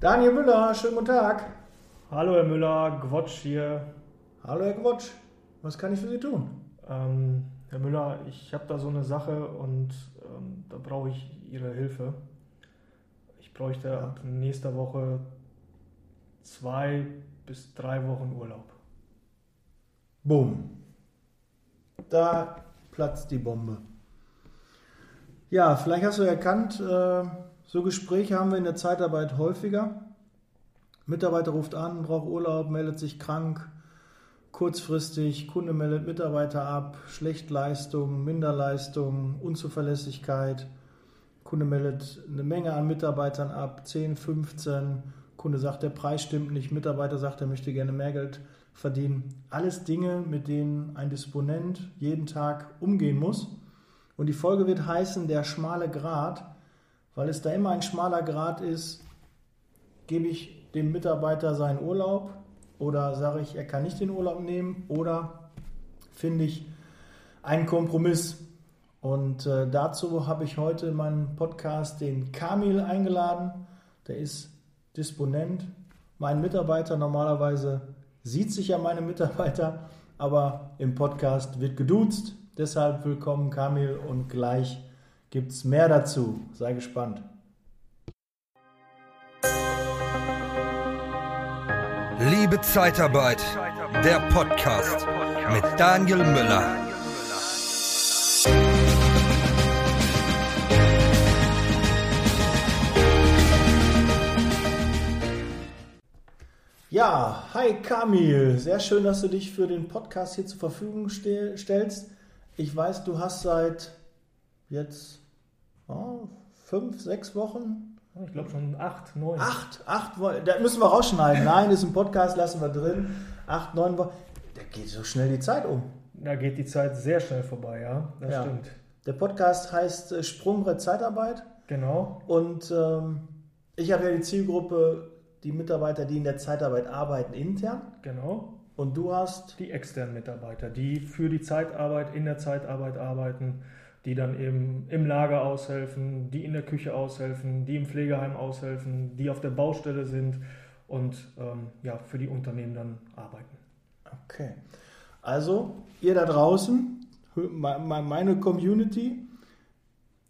Daniel Müller, schönen guten Tag. Hallo Herr Müller, Gwotsch hier. Hallo Herr Gwotsch, was kann ich für Sie tun? Ähm, Herr Müller, ich habe da so eine Sache und ähm, da brauche ich Ihre Hilfe. Ich bräuchte ja. ab nächster Woche zwei bis drei Wochen Urlaub. Boom. Da platzt die Bombe. Ja, vielleicht hast du erkannt, äh, so Gespräche haben wir in der Zeitarbeit häufiger. Mitarbeiter ruft an, braucht Urlaub, meldet sich krank, kurzfristig, Kunde meldet Mitarbeiter ab, Schlechtleistung, Minderleistung, Unzuverlässigkeit. Kunde meldet eine Menge an Mitarbeitern ab, 10, 15. Kunde sagt, der Preis stimmt nicht, Mitarbeiter sagt, er möchte gerne mehr Geld verdienen. Alles Dinge, mit denen ein Disponent jeden Tag umgehen muss. Und die Folge wird heißen, der schmale Grat weil es da immer ein schmaler Grad ist, gebe ich dem Mitarbeiter seinen Urlaub oder sage ich, er kann nicht den Urlaub nehmen oder finde ich einen Kompromiss. Und äh, dazu habe ich heute in meinem Podcast den Kamil eingeladen. Der ist Disponent, mein Mitarbeiter. Normalerweise sieht sich ja meine Mitarbeiter, aber im Podcast wird geduzt. Deshalb willkommen Kamil und gleich gibt es mehr dazu. Sei gespannt. Liebe Zeitarbeit, der Podcast mit Daniel Müller. Ja, hi Kamil, sehr schön, dass du dich für den Podcast hier zur Verfügung stellst. Ich weiß, du hast seit jetzt oh, fünf, sechs Wochen. Ich glaube schon acht, neun. Acht, acht Wochen. Da müssen wir rausschneiden. Nein, ist ein Podcast, lassen wir drin. Acht, neun Wochen. Da geht so schnell die Zeit um. Da geht die Zeit sehr schnell vorbei, ja. Das ja. stimmt. Der Podcast heißt äh, Sprungbrett Zeitarbeit. Genau. Und ähm, ich habe ja die Zielgruppe, die Mitarbeiter, die in der Zeitarbeit arbeiten, intern. Genau. Und du hast? Die externen Mitarbeiter, die für die Zeitarbeit, in der Zeitarbeit arbeiten die dann eben im Lager aushelfen, die in der Küche aushelfen, die im Pflegeheim aushelfen, die auf der Baustelle sind und ähm, ja, für die Unternehmen dann arbeiten. Okay. Also, ihr da draußen, meine Community,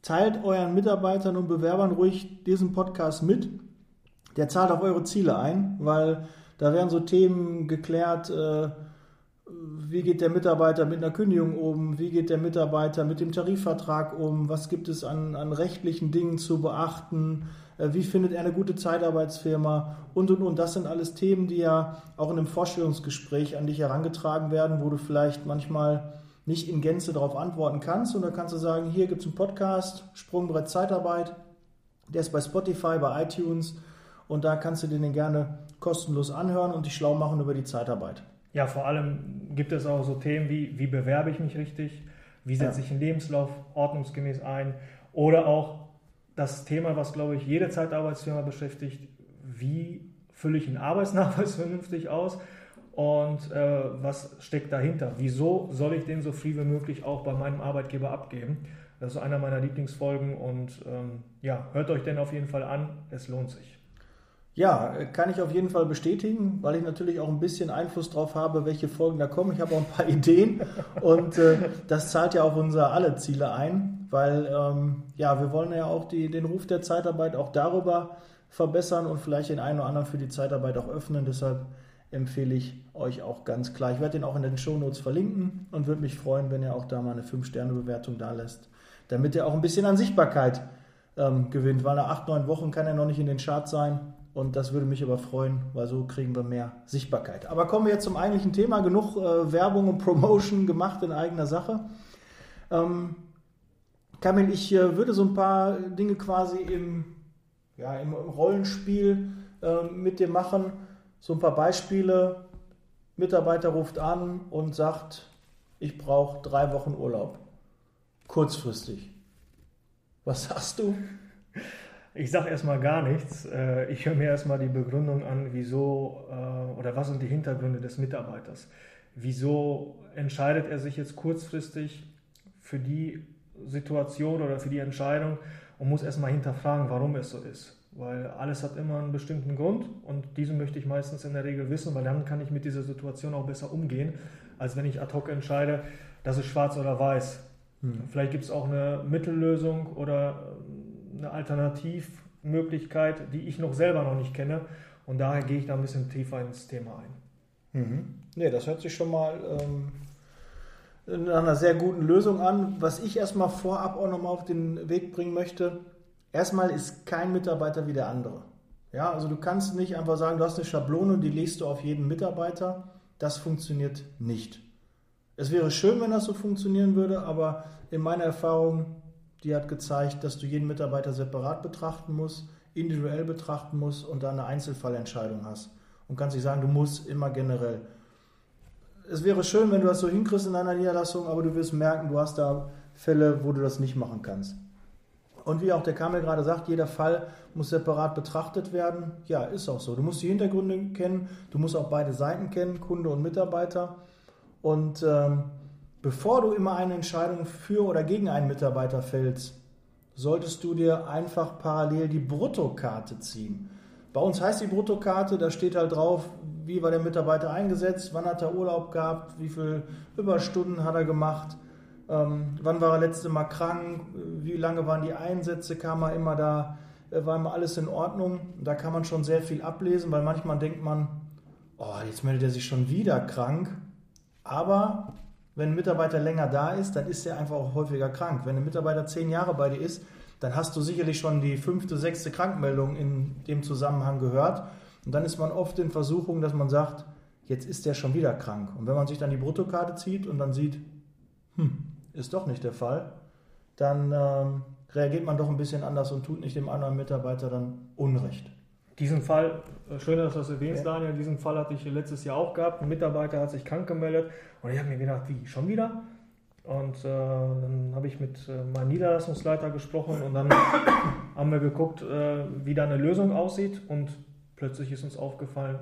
teilt euren Mitarbeitern und Bewerbern ruhig diesen Podcast mit. Der zahlt auf eure Ziele ein, weil da werden so Themen geklärt, äh, wie geht der Mitarbeiter mit einer Kündigung um, wie geht der Mitarbeiter mit dem Tarifvertrag um, was gibt es an, an rechtlichen Dingen zu beachten, äh, wie findet er eine gute Zeitarbeitsfirma? Und und und. Das sind alles Themen, die ja auch in einem Vorstellungsgespräch an dich herangetragen werden, wo du vielleicht manchmal nicht in Gänze darauf antworten kannst. Und da kannst du sagen, hier gibt es einen Podcast, Sprungbrett Zeitarbeit, der ist bei Spotify, bei iTunes. Und da kannst du den gerne kostenlos anhören und dich schlau machen über die Zeitarbeit ja, vor allem gibt es auch so Themen wie, wie bewerbe ich mich richtig, wie setze ja. ich einen Lebenslauf ordnungsgemäß ein oder auch das Thema, was, glaube ich, jede Zeitarbeitsfirma beschäftigt, wie fülle ich einen Arbeitsnachweis vernünftig aus und äh, was steckt dahinter? Wieso soll ich den so früh wie möglich auch bei meinem Arbeitgeber abgeben? Das ist einer meiner Lieblingsfolgen und ähm, ja, hört euch den auf jeden Fall an, es lohnt sich. Ja, kann ich auf jeden Fall bestätigen, weil ich natürlich auch ein bisschen Einfluss darauf habe, welche Folgen da kommen. Ich habe auch ein paar Ideen und äh, das zahlt ja auf unser alle Ziele ein, weil ähm, ja, wir wollen ja auch die, den Ruf der Zeitarbeit auch darüber verbessern und vielleicht den einen oder anderen für die Zeitarbeit auch öffnen. Deshalb empfehle ich euch auch ganz klar. Ich werde den auch in den Shownotes verlinken und würde mich freuen, wenn ihr auch da mal eine 5-Sterne-Bewertung da lässt, damit er auch ein bisschen an Sichtbarkeit ähm, gewinnt, weil nach acht, neun Wochen kann er noch nicht in den Charts sein und das würde mich aber freuen, weil so kriegen wir mehr Sichtbarkeit. Aber kommen wir jetzt zum eigentlichen Thema. Genug äh, Werbung und Promotion gemacht in eigener Sache. Ähm, Kamil, ich äh, würde so ein paar Dinge quasi im, ja, im, Rollenspiel äh, mit dir machen. So ein paar Beispiele. Mitarbeiter ruft an und sagt, ich brauche drei Wochen Urlaub. Kurzfristig. Was sagst du? Ich sage erstmal gar nichts. Äh, ich höre mir erstmal die Begründung an, wieso äh, oder was sind die Hintergründe des Mitarbeiters. Wieso entscheidet er sich jetzt kurzfristig für die Situation oder für die Entscheidung und muss erstmal hinterfragen, warum es so ist. weil alles hat immer einen bestimmten Grund und diesen möchte ich meistens in der Regel wissen, weil dann kann ich mit dieser Situation auch besser umgehen, als wenn ich ad hoc entscheide, das ist schwarz oder weiß. Hm. Vielleicht gibt es auch eine Mittellösung oder eine Alternativmöglichkeit, die ich noch selber noch nicht kenne und daher gehe ich da ein bisschen tiefer ins Thema ein. Mhm. Ne, das hört sich schon mal ähm, nach einer sehr guten Lösung an. Was ich erstmal vorab auch nochmal auf den Weg bringen möchte, erstmal ist kein Mitarbeiter wie der andere. Ja, also du kannst nicht einfach sagen, du hast eine Schablone und die legst du auf jeden Mitarbeiter. Das funktioniert nicht. Es wäre schön, wenn das so funktionieren würde, aber in meiner Erfahrung, die hat gezeigt, dass du jeden Mitarbeiter separat betrachten musst, individuell betrachten musst und dann eine Einzelfallentscheidung hast. Und kannst nicht sagen, du musst immer generell. Es wäre schön, wenn du das so hinkriegst in deiner Niederlassung, aber du wirst merken, du hast da Fälle, wo du das nicht machen kannst. Und wie auch der Kamel gerade sagt, jeder Fall muss separat betrachtet werden. Ja, ist auch so. Du musst die Hintergründe kennen, du musst auch beide Seiten kennen, Kunde und Mitarbeiter. Und ähm, bevor du immer eine Entscheidung für oder gegen einen Mitarbeiter fällst, solltest du dir einfach parallel die Bruttokarte ziehen. Bei uns heißt die Bruttokarte, da steht halt drauf, wie war der Mitarbeiter eingesetzt, wann hat er Urlaub gehabt, wie viele Überstunden hat er gemacht ähm, wann war er letzte Mal krank? Wie lange waren die Einsätze? Kam er immer da? Äh, war immer alles in Ordnung? Da kann man schon sehr viel ablesen, weil manchmal denkt man, oh, jetzt meldet er sich schon wieder krank. Aber wenn ein Mitarbeiter länger da ist, dann ist er einfach auch häufiger krank. Wenn ein Mitarbeiter zehn Jahre bei dir ist, dann hast du sicherlich schon die fünfte, sechste Krankmeldung in dem Zusammenhang gehört. Und dann ist man oft in Versuchung, dass man sagt, jetzt ist der schon wieder krank. Und wenn man sich dann die Bruttokarte zieht und dann sieht, hm, ist doch nicht der Fall, dann ähm, reagiert man doch ein bisschen anders und tut nicht dem anderen Mitarbeiter dann Unrecht. Diesen Fall, äh, schön, dass du das erwähnst, ja. Daniel, diesen Fall hatte ich letztes Jahr auch gehabt. Ein Mitarbeiter hat sich krank gemeldet und ich habe mir gedacht, wie, schon wieder? Und äh, dann habe ich mit äh, meinem Niederlassungsleiter gesprochen und dann haben wir geguckt, äh, wie da eine Lösung aussieht und plötzlich ist uns aufgefallen,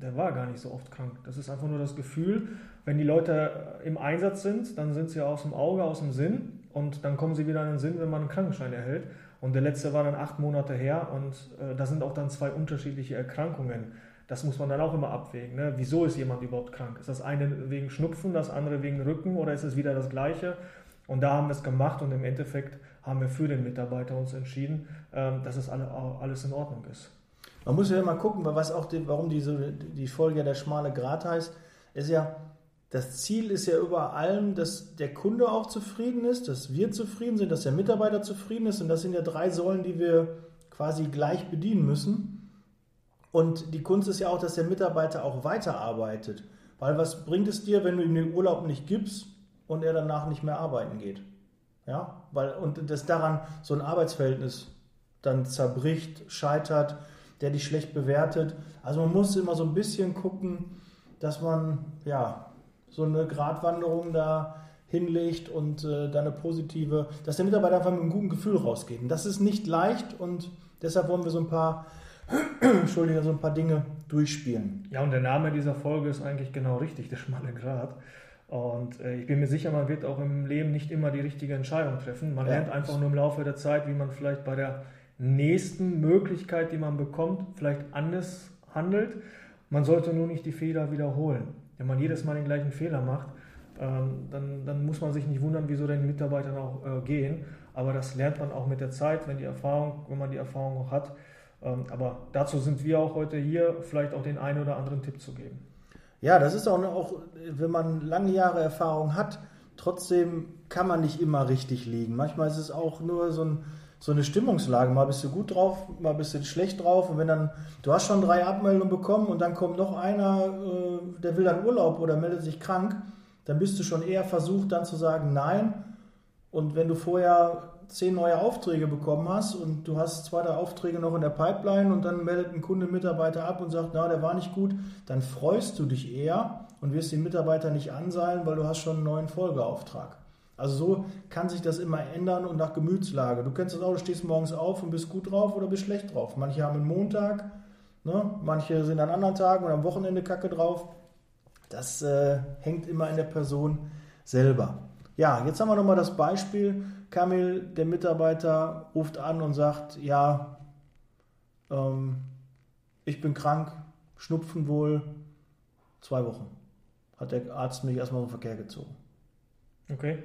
der war gar nicht so oft krank. Das ist einfach nur das Gefühl, wenn die Leute im Einsatz sind, dann sind sie aus dem Auge, aus dem Sinn und dann kommen sie wieder in den Sinn, wenn man einen Krankenschein erhält. Und der letzte war dann acht Monate her und äh, da sind auch dann zwei unterschiedliche Erkrankungen. Das muss man dann auch immer abwägen. Ne? Wieso ist jemand überhaupt krank? Ist das eine wegen Schnupfen, das andere wegen Rücken oder ist es wieder das Gleiche? Und da haben wir es gemacht und im Endeffekt haben wir für den Mitarbeiter uns entschieden, ähm, dass es alle, alles in Ordnung ist. Man muss ja mal gucken, was auch die, warum diese, die Folge der schmale Grat heißt, ist ja, das Ziel ist ja über allem, dass der Kunde auch zufrieden ist, dass wir zufrieden sind, dass der Mitarbeiter zufrieden ist. Und das sind ja drei Säulen, die wir quasi gleich bedienen müssen. Und die Kunst ist ja auch, dass der Mitarbeiter auch weiterarbeitet. Weil was bringt es dir, wenn du ihm den Urlaub nicht gibst und er danach nicht mehr arbeiten geht? Ja, weil, und das daran so ein Arbeitsverhältnis dann zerbricht, scheitert, der dich schlecht bewertet. Also man muss immer so ein bisschen gucken, dass man, ja, so eine Gratwanderung da hinlegt und äh, dann eine positive, dass der Mitarbeiter einfach mit einem guten Gefühl rausgeht. Und das ist nicht leicht und deshalb wollen wir so ein paar, Entschuldige, so ein paar Dinge durchspielen. Ja, und der Name dieser Folge ist eigentlich genau richtig, der schmale Grat. Und äh, ich bin mir sicher, man wird auch im Leben nicht immer die richtige Entscheidung treffen. Man ja. lernt einfach nur im Laufe der Zeit, wie man vielleicht bei der nächsten Möglichkeit, die man bekommt, vielleicht anders handelt. Man sollte nur nicht die Fehler wiederholen. Wenn man jedes Mal den gleichen Fehler macht, ähm, dann, dann, muss man sich nicht wundern, wieso den Mitarbeitern auch äh, gehen. Aber das lernt man auch mit der Zeit, wenn, die Erfahrung, wenn man die Erfahrung auch hat. Ähm, aber dazu sind wir auch heute hier, vielleicht auch den einen oder anderen Tipp zu geben. Ja, das ist auch, auch wenn man lange Jahre Erfahrung hat, trotzdem kann man nicht immer richtig liegen. Manchmal ist es auch nur so ein so eine Stimmungslage. Mal bist du gut drauf, mal bist du schlecht drauf. Und wenn dann, du hast schon drei Abmeldungen bekommen und dann kommt noch einer, äh, der will dann Urlaub oder meldet sich krank, dann bist du schon eher versucht, dann zu sagen Nein. Und wenn du vorher zehn neue Aufträge bekommen hast und du hast zwei, drei Aufträge noch in der Pipeline und dann meldet ein Kunde Mitarbeiter ab und sagt, na, der war nicht gut, dann freust du dich eher und wirst den Mitarbeiter nicht anseilen, weil du hast schon einen neuen Folgeauftrag. Also so kann sich das immer ändern und nach Gemütslage. Du kennst das auch, du stehst morgens auf und bist gut drauf oder bist schlecht drauf. Manche haben einen Montag, ne? manche sind an anderen Tagen oder am Wochenende kacke drauf. Das äh, hängt immer in der Person selber. Ja, jetzt haben wir nochmal das Beispiel. Kamil, der Mitarbeiter, ruft an und sagt, ja, ähm, ich bin krank, Schnupfen wohl, zwei Wochen. Hat der Arzt mich erstmal vom Verkehr gezogen. Okay.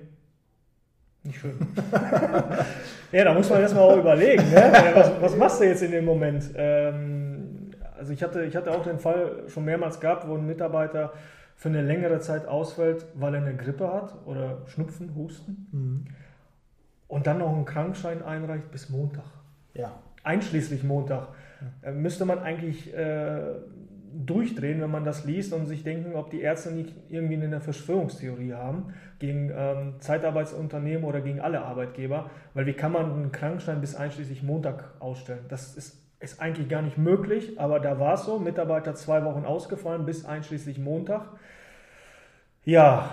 Nicht schön. ja, da muss man erstmal auch überlegen, ne? was, was, machst du jetzt in dem Moment? Ähm, also ich hatte, ich hatte auch den Fall schon mehrmals gehabt, wo ein Mitarbeiter für eine längere Zeit ausfällt, weil er eine Grippe hat oder Schnupfen, Husten mhm. und dann noch einen Krankschein einreicht bis Montag. Ja. Einschließlich Montag. Äh, müsste man eigentlich äh, durchdrehen, wenn man das liest und sich denken, ob die Ärzte nicht irgendwie eine Verschwörungstheorie haben gegen ähm, Zeitarbeitsunternehmen oder gegen alle Arbeitgeber. Weil wie kann man einen Krankschein bis einschließlich Montag ausstellen? Das ist, ist eigentlich gar nicht möglich, aber da war es so. Mitarbeiter zwei Wochen ausgefallen bis einschließlich Montag. Ja,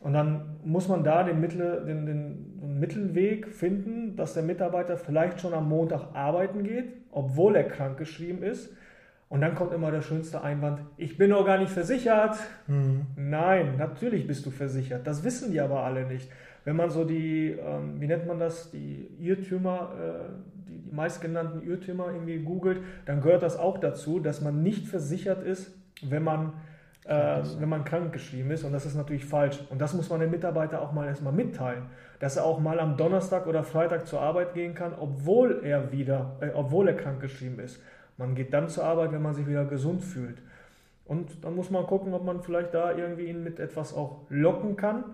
und dann muss man da den, Mittel, den, den, Mittelweg finden, dass der Mitarbeiter vielleicht schon am Montag arbeiten geht, obwohl er krankgeschrieben ist und dann kommt immer der schönste Einwand, ich bin doch gar nicht versichert. Mhm. Nein, natürlich bist du versichert. Das wissen die aber alle nicht. Wenn man so die, ähm, wie nennt man das, die Irrtümer, äh, die, die meistgenannten Irrtümer irgendwie googelt, dann gehört das auch dazu, dass man nicht versichert ist, wenn man, äh, wenn man krankgeschrieben ist. Und das ist natürlich falsch. Und das muss man dem Mitarbeiter auch mal erstmal mitteilen, dass er auch mal am Donnerstag oder Freitag zur Arbeit gehen kann, obwohl er wieder, äh, obwohl er krankgeschrieben ist. Man geht dann zur Arbeit, wenn man sich wieder gesund fühlt. Und dann muss man gucken, ob man vielleicht da irgendwie ihn mit etwas auch locken kann.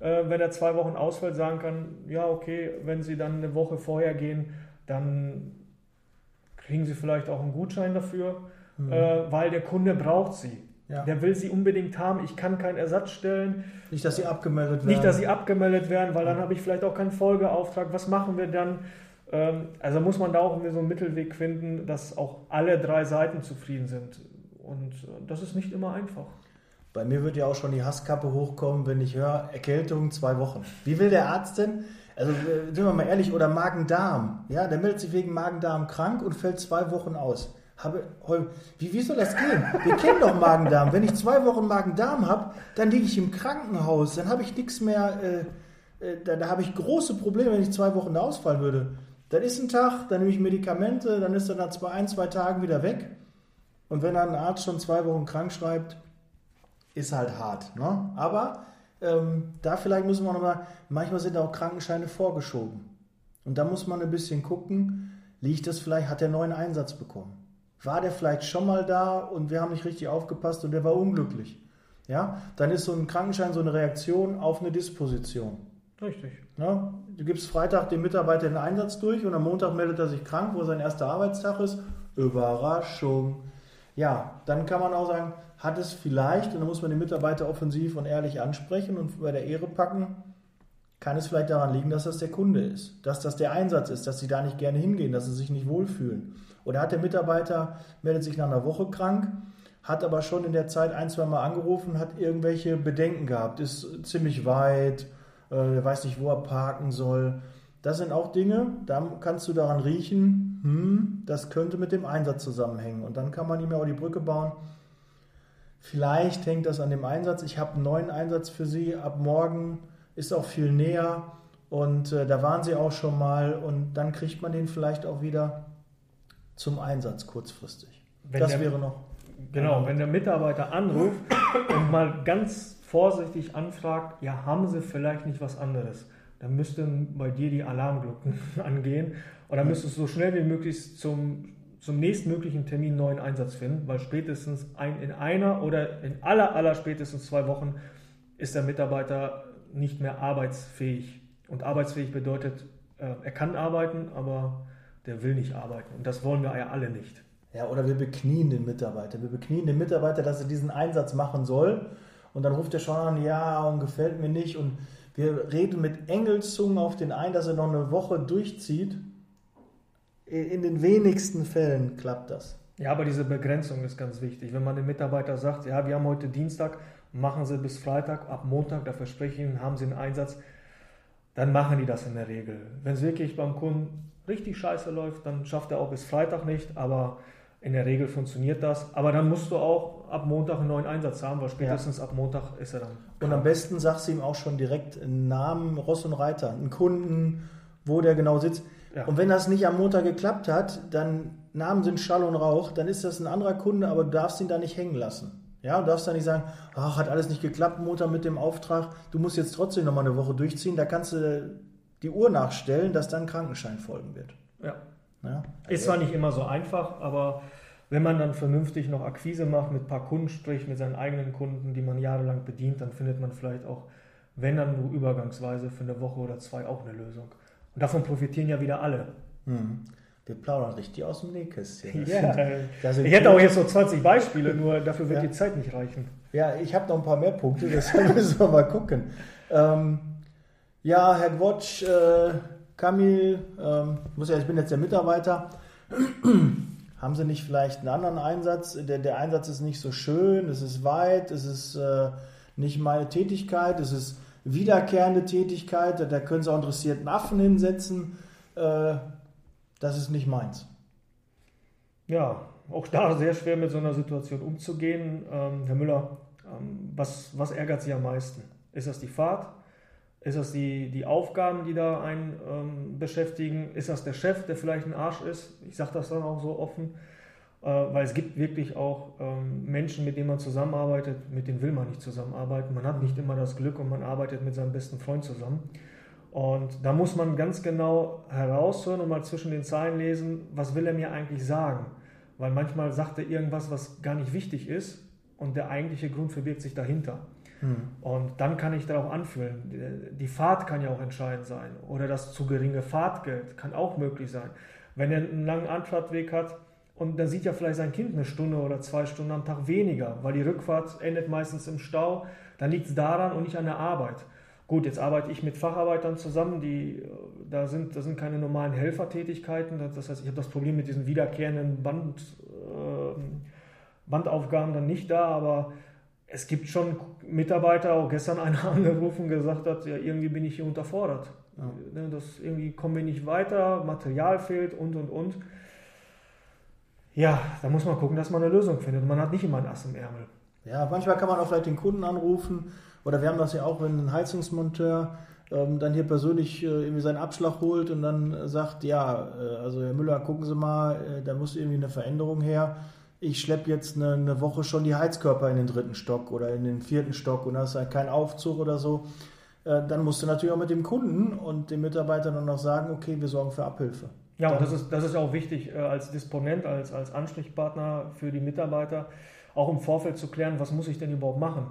Äh, wenn er zwei Wochen ausfällt, sagen kann, ja, okay, wenn Sie dann eine Woche vorher gehen, dann kriegen Sie vielleicht auch einen Gutschein dafür, mhm. äh, weil der Kunde braucht sie. Ja. Der will sie unbedingt haben. Ich kann keinen Ersatz stellen. Nicht, dass sie abgemeldet werden. Nicht, dass sie abgemeldet werden, weil dann habe ich vielleicht auch keinen Folgeauftrag. Was machen wir dann? Ähm, also muss man da auch so einen Mittelweg finden, dass auch alle drei Seiten zufrieden sind. Und äh, das ist nicht immer einfach. Bei mir wird ja auch schon die Hasskappe hochkommen, wenn ich höre, Erkältung zwei Wochen. Wie will der Arzt denn? Also äh, sind wir mal ehrlich, oder Magen-Darm. Ja, der meldet sich wegen Magen-Darm krank und fällt zwei Wochen aus. Habe, wie, wie soll das gehen? Wir kennen doch Magen-Darm. Wenn ich zwei Wochen Magen-Darm habe, dann liege ich im Krankenhaus. Dann habe ich nichts mehr. Äh, äh, da, da habe ich große Probleme, wenn ich zwei Wochen da ausfallen würde. Dann ist ein Tag, dann nehme ich Medikamente, dann ist er nach zwei, ein, zwei Tagen wieder weg. Und wenn dann ein Arzt schon zwei Wochen krank schreibt, ist halt hart. Ne? Aber ähm, da vielleicht müssen wir nochmal, manchmal sind auch Krankenscheine vorgeschoben. Und da muss man ein bisschen gucken, liegt das vielleicht, hat der neuen Einsatz bekommen? War der vielleicht schon mal da und wir haben nicht richtig aufgepasst und der war unglücklich? Ja, dann ist so ein Krankenschein so eine Reaktion auf eine Disposition. Richtig. Ja, du gibst Freitag dem Mitarbeiter den Einsatz durch und am Montag meldet er sich krank, wo sein erster Arbeitstag ist. Überraschung. Ja, dann kann man auch sagen, hat es vielleicht, und dann muss man den Mitarbeiter offensiv und ehrlich ansprechen und bei der Ehre packen, kann es vielleicht daran liegen, dass das der Kunde ist, dass das der Einsatz ist, dass sie da nicht gerne hingehen, dass sie sich nicht wohlfühlen. Oder hat der Mitarbeiter, meldet sich nach einer Woche krank, hat aber schon in der Zeit ein, zwei Mal angerufen, hat irgendwelche Bedenken gehabt, ist ziemlich weit, äh, weiß nicht, wo er parken soll. Das sind auch Dinge, da kannst du daran riechen, hm, das könnte mit dem Einsatz zusammenhängen. Und dann kann man ihm ja auch die Brücke bauen. Vielleicht hängt das an dem Einsatz. Ich habe einen neuen Einsatz für Sie. Ab morgen ist auch viel näher. Und äh, da waren Sie auch schon mal. Und dann kriegt man den vielleicht auch wieder zum Einsatz kurzfristig. Wenn das der, wäre noch. Genau, wenn der Mitarbeiter anruft und mal ganz vorsichtig anfragt, ja, haben Sie vielleicht nicht was anderes? Dann müssten bei dir die Alarmglocken angehen und dann müsstest du so schnell wie möglich zum, zum nächstmöglichen Termin neuen Einsatz finden, weil spätestens ein, in einer oder in aller, aller spätestens zwei Wochen ist der Mitarbeiter nicht mehr arbeitsfähig. Und arbeitsfähig bedeutet, äh, er kann arbeiten, aber der will nicht arbeiten. Und das wollen wir ja alle nicht. Ja, oder wir beknien den Mitarbeiter. Wir beknien den Mitarbeiter, dass er diesen Einsatz machen soll. Und dann ruft er schon an, ja, und gefällt mir nicht. Und wir reden mit Engelszungen auf den ein, dass er noch eine Woche durchzieht. In den wenigsten Fällen klappt das. Ja, aber diese Begrenzung ist ganz wichtig. Wenn man dem Mitarbeiter sagt, ja, wir haben heute Dienstag, machen Sie bis Freitag, ab Montag, da verspreche ich Ihnen, haben Sie einen Einsatz, dann machen die das in der Regel. Wenn es wirklich beim Kunden richtig scheiße läuft, dann schafft er auch bis Freitag nicht, aber in der Regel funktioniert das, aber dann musst du auch ab Montag einen neuen Einsatz haben, weil spätestens ja. ab Montag ist er dann. Krank. Und am besten sagst du ihm auch schon direkt einen Namen, Ross und Reiter, einen Kunden, wo der genau sitzt. Ja. Und wenn das nicht am Montag geklappt hat, dann Namen sind Schall und Rauch, dann ist das ein anderer Kunde, aber du darfst ihn da nicht hängen lassen. Ja, du darfst da nicht sagen, ach, hat alles nicht geklappt, Montag mit dem Auftrag, du musst jetzt trotzdem nochmal eine Woche durchziehen, da kannst du die Uhr nachstellen, dass dann Krankenschein folgen wird. Ja. ja. Ist zwar nicht immer so einfach, aber wenn man dann vernünftig noch Akquise macht, mit ein paar Kunden spricht, mit seinen eigenen Kunden, die man jahrelang bedient, dann findet man vielleicht auch, wenn dann nur übergangsweise für eine Woche oder zwei auch eine Lösung. Und davon profitieren ja wieder alle. Mhm. Wir plaudern richtig aus dem Nähkästchen. Ja, ich hätte auch jetzt so 20 Beispiele, nur dafür wird ja. die Zeit nicht reichen. Ja, ich habe noch ein paar mehr Punkte, deshalb müssen wir mal gucken. Ähm, ja, Herr Gwotsch, äh, Kamil, ähm, muss ja, ich bin jetzt der Mitarbeiter. Haben Sie nicht vielleicht einen anderen Einsatz? Der, der Einsatz ist nicht so schön, es ist weit, es ist äh, nicht meine Tätigkeit, es ist wiederkehrende Tätigkeit, da können Sie auch interessierten Affen hinsetzen. Äh, das ist nicht meins. Ja, auch da sehr schwer mit so einer Situation umzugehen. Ähm, Herr Müller, ähm, was, was ärgert Sie am meisten? Ist das die Fahrt? Ist das die, die Aufgaben, die da einen ähm, beschäftigen? Ist das der Chef, der vielleicht ein Arsch ist? Ich sage das dann auch so offen, äh, weil es gibt wirklich auch ähm, Menschen, mit denen man zusammenarbeitet, mit denen will man nicht zusammenarbeiten. Man hat nicht immer das Glück und man arbeitet mit seinem besten Freund zusammen. Und da muss man ganz genau heraushören und mal zwischen den Zeilen lesen, was will er mir eigentlich sagen? Weil manchmal sagt er irgendwas, was gar nicht wichtig ist und der eigentliche Grund verbirgt sich dahinter. Hm. Und dann kann ich darauf anfühlen. Die Fahrt kann ja auch entscheidend sein. Oder das zu geringe Fahrtgeld kann auch möglich sein. Wenn er einen langen Anfahrtweg hat und dann sieht ja vielleicht sein Kind eine Stunde oder zwei Stunden am Tag weniger, weil die Rückfahrt endet meistens im Stau, dann liegt es daran und nicht an der Arbeit. Gut, jetzt arbeite ich mit Facharbeitern zusammen, die, da, sind, da sind keine normalen Helfertätigkeiten. Das heißt, ich habe das Problem mit diesen wiederkehrenden Band, äh, Bandaufgaben dann nicht da, aber es gibt schon Mitarbeiter, auch gestern einer angerufen und gesagt hat, ja, irgendwie bin ich hier unterfordert. Ja. Ne, das, irgendwie kommen wir nicht weiter, Material fehlt und und und. Ja, da muss man gucken, dass man eine Lösung findet. Man hat nicht immer ein Ass im Ärmel. Ja, manchmal kann man auch vielleicht den Kunden anrufen oder wir haben das ja auch, wenn ein Heizungsmonteur ähm, dann hier persönlich äh, irgendwie seinen Abschlag holt und dann sagt, ja, äh, also Herr Müller, gucken Sie mal, äh, da muss irgendwie eine Veränderung her ich schleppe jetzt eine, eine, Woche schon die Heizkörper in den dritten Stock oder in den vierten Stock und da ist halt kein Aufzug oder so, äh, dann musst du natürlich auch mit dem Kunden und dem Mitarbeiter dann noch sagen, okay, wir sorgen für Abhilfe. Ja, und das ist, das ist auch wichtig äh, als Disponent, als, als Ansprechpartner für die Mitarbeiter, auch im Vorfeld zu klären, was muss ich denn überhaupt machen.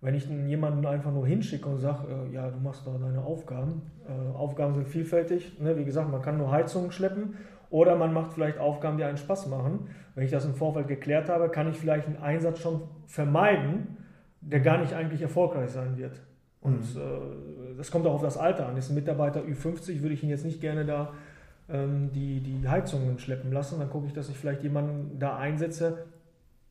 Wenn ich jemanden einfach nur hinschicke und sage, äh, ja, du machst doch deine Aufgaben. Äh, Aufgaben sind vielfältig. Ne? Wie gesagt, man kann nur Heizungen schleppen oder man macht vielleicht Aufgaben, die einen Spaß machen. Wenn ich das im Vorfeld geklärt habe, kann ich vielleicht einen Einsatz schon vermeiden, der gar nicht eigentlich erfolgreich sein wird. Und mhm. äh, das kommt auch auf das Alter an. Ist ein Mitarbeiter Ü50, würde ich ihn jetzt nicht gerne da ähm, die, die Heizungen schleppen lassen. Dann gucke ich, dass ich vielleicht jemanden da einsetze,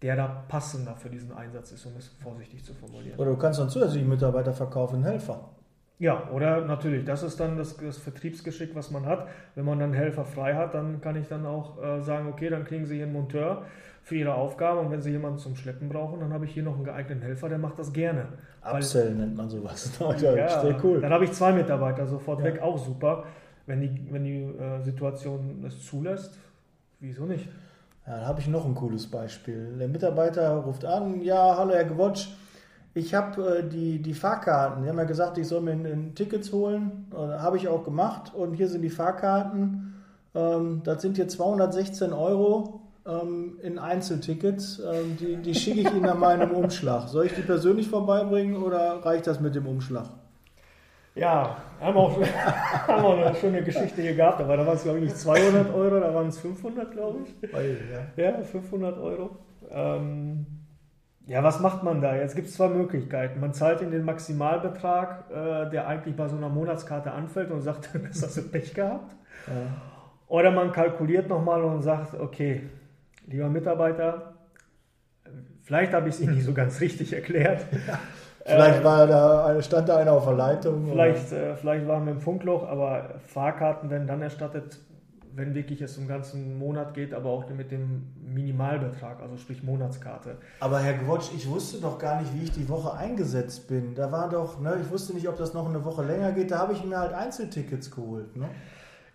der da passender für diesen Einsatz ist, um es vorsichtig zu formulieren. Oder du kannst dann zusätzlich Mitarbeiter verkaufen, Helfer. Ja, oder natürlich, das ist dann das, das, Vertriebsgeschick, was man hat. Wenn man dann Helfer frei hat, dann kann ich dann auch äh, sagen, okay, dann kriegen Sie hier einen Monteur für Ihre Aufgabe und wenn Sie jemanden zum Schleppen brauchen, dann habe ich hier noch einen geeigneten Helfer, der macht das gerne. Upsell nennt man sowas. ja, sehr cool. Dann habe ich zwei Mitarbeiter sofort ja. weg, auch super. Wenn die, wenn die äh, Situation es zulässt, wieso nicht? Ja, da habe ich noch ein cooles Beispiel. Der Mitarbeiter ruft an, ja, hallo Herr Gewotsch, ich habe äh, die, die Fahrkarten. Die haben ja gesagt, ich soll mir in, in Tickets holen. Äh, habe ich auch gemacht. Und hier sind die Fahrkarten. Ähm, das sind hier 216 Euro ähm, in Einzeltickets. Ähm, die die schicke ich Ihnen an meinem Umschlag. Soll ich die persönlich vorbeibringen oder reicht das mit dem Umschlag? Ja, haben auch, haben auch eine schöne Geschichte hier gehabt, aber da waren es glaube ich nicht 200 Euro, da waren es 500 glaube ich. Ja. ja, 500 Euro. Ja, was macht man da? Jetzt gibt es zwei Möglichkeiten. Man zahlt in den Maximalbetrag, äh, der eigentlich bei so einer Monatskarte anfällt und sagt, das hast du Pech gehabt. Ja. Oder man kalkuliert nochmal und sagt, okay, lieber Mitarbeiter, vielleicht habe ich es Ihnen nicht so ganz richtig erklärt. Vielleicht war da, stand da einer auf der Leitung. Vielleicht, äh, vielleicht waren wir im Funkloch, aber Fahrkarten werden dann erstattet, wenn wirklich es um ganzen Monat geht, aber auch mit dem Minimalbetrag, also sprich Monatskarte. Aber Herr Gwotsch, ich wusste doch gar nicht, wie ich die Woche eingesetzt bin. Da war doch, ne, ich wusste nicht, ob das noch eine Woche länger geht, da habe ich mir halt Einzeltickets geholt. Ne?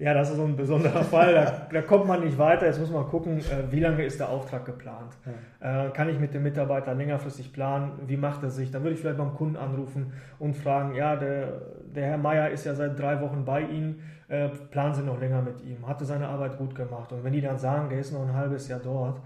Ja, das ist so ein besonderer Fall. Da, da, kommt man nicht weiter. Jetzt muss man gucken, äh, wie lange ist der Auftrag geplant. Ja. Äh, kann ich mit dem Mitarbeiter längerfristig planen? Wie macht er sich? Dann würde ich vielleicht beim Kunden anrufen und fragen, ja, der, der Herr Meier ist ja seit drei Wochen bei Ihnen. Äh, planen Sie noch länger mit ihm? Hatte seine Arbeit gut gemacht? Und wenn die dann sagen, der ist noch ein halbes Jahr dort,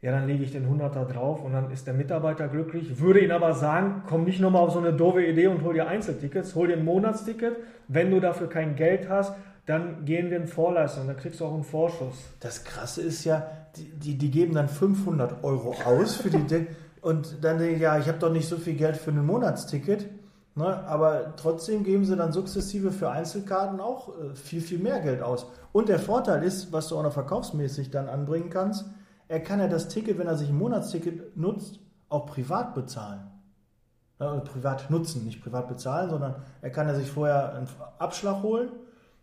ja, dann lege ich den 100er drauf und dann ist der Mitarbeiter glücklich. Würde ihn aber sagen, komm nicht nochmal auf so eine doofe Idee und hol dir Einzeltickets, hol dir ein Monatsticket. Wenn du dafür kein Geld hast, dann gehen wir in Vorleistung, dann kriegst du auch einen Vorschuss. Das Krasse ist ja, die, die, die geben dann 500 Euro aus für die De und dann denke ich, ja, ich habe doch nicht so viel Geld für ein Monatsticket, ne? aber trotzdem geben sie dann sukzessive für Einzelkarten auch äh, viel, viel mehr Geld aus. Und der Vorteil ist, was du auch noch verkaufsmäßig dann anbringen kannst, er kann ja das Ticket, wenn er sich ein Monatsticket nutzt, auch privat bezahlen. Ja, privat nutzen, nicht privat bezahlen, sondern er kann ja sich vorher einen Abschlag holen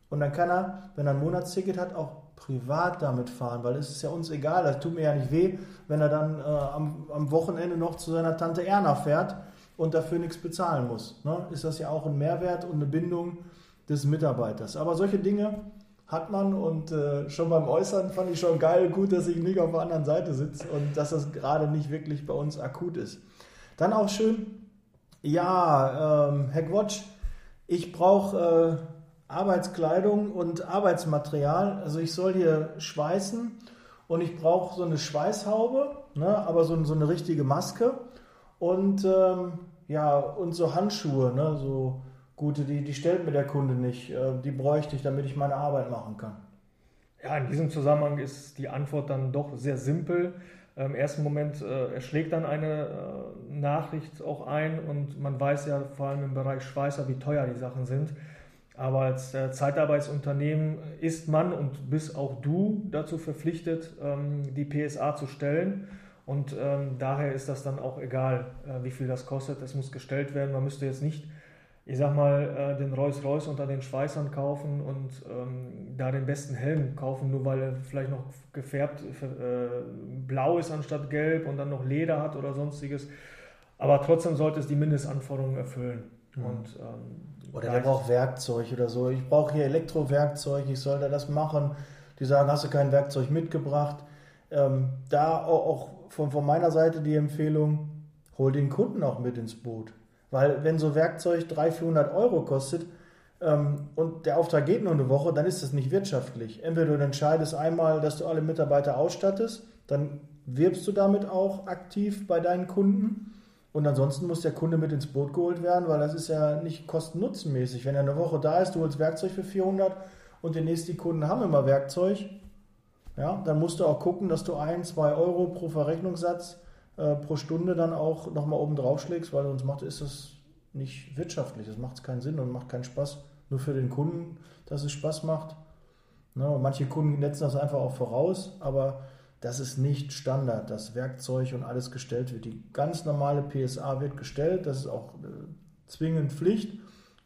und dann kann er, wenn er ein Monatsticket hat, auch privat damit fahren, weil es ist ja uns egal, das tut mir ja nicht weh, wenn er dann äh, am, am, Wochenende noch zu seiner Tante Erna fährt und dafür nichts bezahlen muss. Ne? Ist das ja auch ein Mehrwert und eine Bindung des Mitarbeiters. Aber solche Dinge hat man und äh, schon beim Äußern fand ich schon geil, gut, dass ich nicht auf der anderen Seite sitze und dass das gerade nicht wirklich bei uns akut ist. Dann auch schön, ja, ähm, Herr Quatsch, ich brauche äh, Arbeitskleidung und Arbeitsmaterial. Also ich soll hier schweißen und ich brauche so eine Schweißhaube, ne, aber so, so eine richtige Maske und ähm, ja und so Handschuhe, ne, so gute, die, die stellt mir der Kunde nicht. Äh, die bräuchte ich, damit ich meine Arbeit machen kann. Ja, in diesem Zusammenhang ist die Antwort dann doch sehr simpel. Im ersten Moment äh, erschlägt dann eine äh, Nachricht auch ein und man weiß ja vor allem im Bereich Schweißer, wie teuer die Sachen sind. Aber als äh, Zeitarbeitsunternehmen ist man und bist auch du dazu verpflichtet, ähm, die PSA zu stellen. Und ähm, daher ist das dann auch egal, äh, wie viel das kostet. Es muss gestellt werden. Man müsste jetzt nicht, ich sag mal, äh, den Rolls-Royce unter den Schweißern kaufen und ähm, da den besten Helm kaufen, nur weil er vielleicht noch gefärbt blau ist anstatt gelb und dann noch Leder hat oder sonstiges. Aber trotzdem sollte es die Mindestanforderungen erfüllen. Mhm. Und oder der braucht Werkzeug oder so. Ich brauche hier Elektrowerkzeug, ich soll da das machen. Die sagen, hast du kein Werkzeug mitgebracht? Ähm, da auch von, von meiner Seite die Empfehlung, hol den Kunden auch mit ins Boot. Weil wenn so Werkzeug 300, 400 Euro kostet ähm, und der Auftrag geht nur eine Woche, dann ist das nicht wirtschaftlich. Entweder du entscheidest einmal, dass du alle Mitarbeiter ausstattest, dann wirbst du damit auch aktiv bei deinen Kunden und ansonsten muss der Kunde mit ins Boot geholt werden, weil das ist ja nicht kosten-nutzen-mäßig. Wenn er eine Woche da ist, du holst Werkzeug für 400 und demnächst die Kunden haben immer Werkzeug, ja, dann musst du auch gucken, dass du ein, zwei Euro pro Verrechnungssatz äh, pro Stunde dann auch nochmal oben drauf schlägst, weil sonst macht, ist das nicht wirtschaftlich. Das macht keinen Sinn und macht keinen Spaß. Nur für den Kunden, dass es Spaß macht. Ne, manche Kunden setzen das einfach auch voraus, aber das ist nicht Standard, dass Werkzeug und alles gestellt wird. Die ganz normale PSA wird gestellt, das ist auch äh, zwingend Pflicht.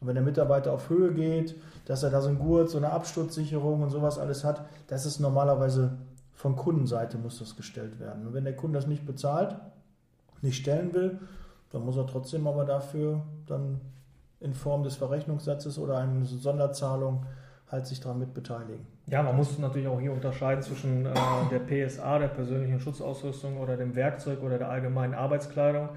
Und wenn der Mitarbeiter auf Höhe geht, dass er da so ein Gurt, so eine Absturzsicherung und sowas alles hat, das ist normalerweise von Kundenseite muss das gestellt werden. Und wenn der Kunde das nicht bezahlt, nicht stellen will, dann muss er trotzdem aber dafür dann in Form des Verrechnungssatzes oder einer Sonderzahlung halt sich daran mit beteiligen. Ja, man muss natürlich auch hier unterscheiden zwischen äh, der PSA, der persönlichen Schutzausrüstung oder dem Werkzeug oder der allgemeinen Arbeitskleidung.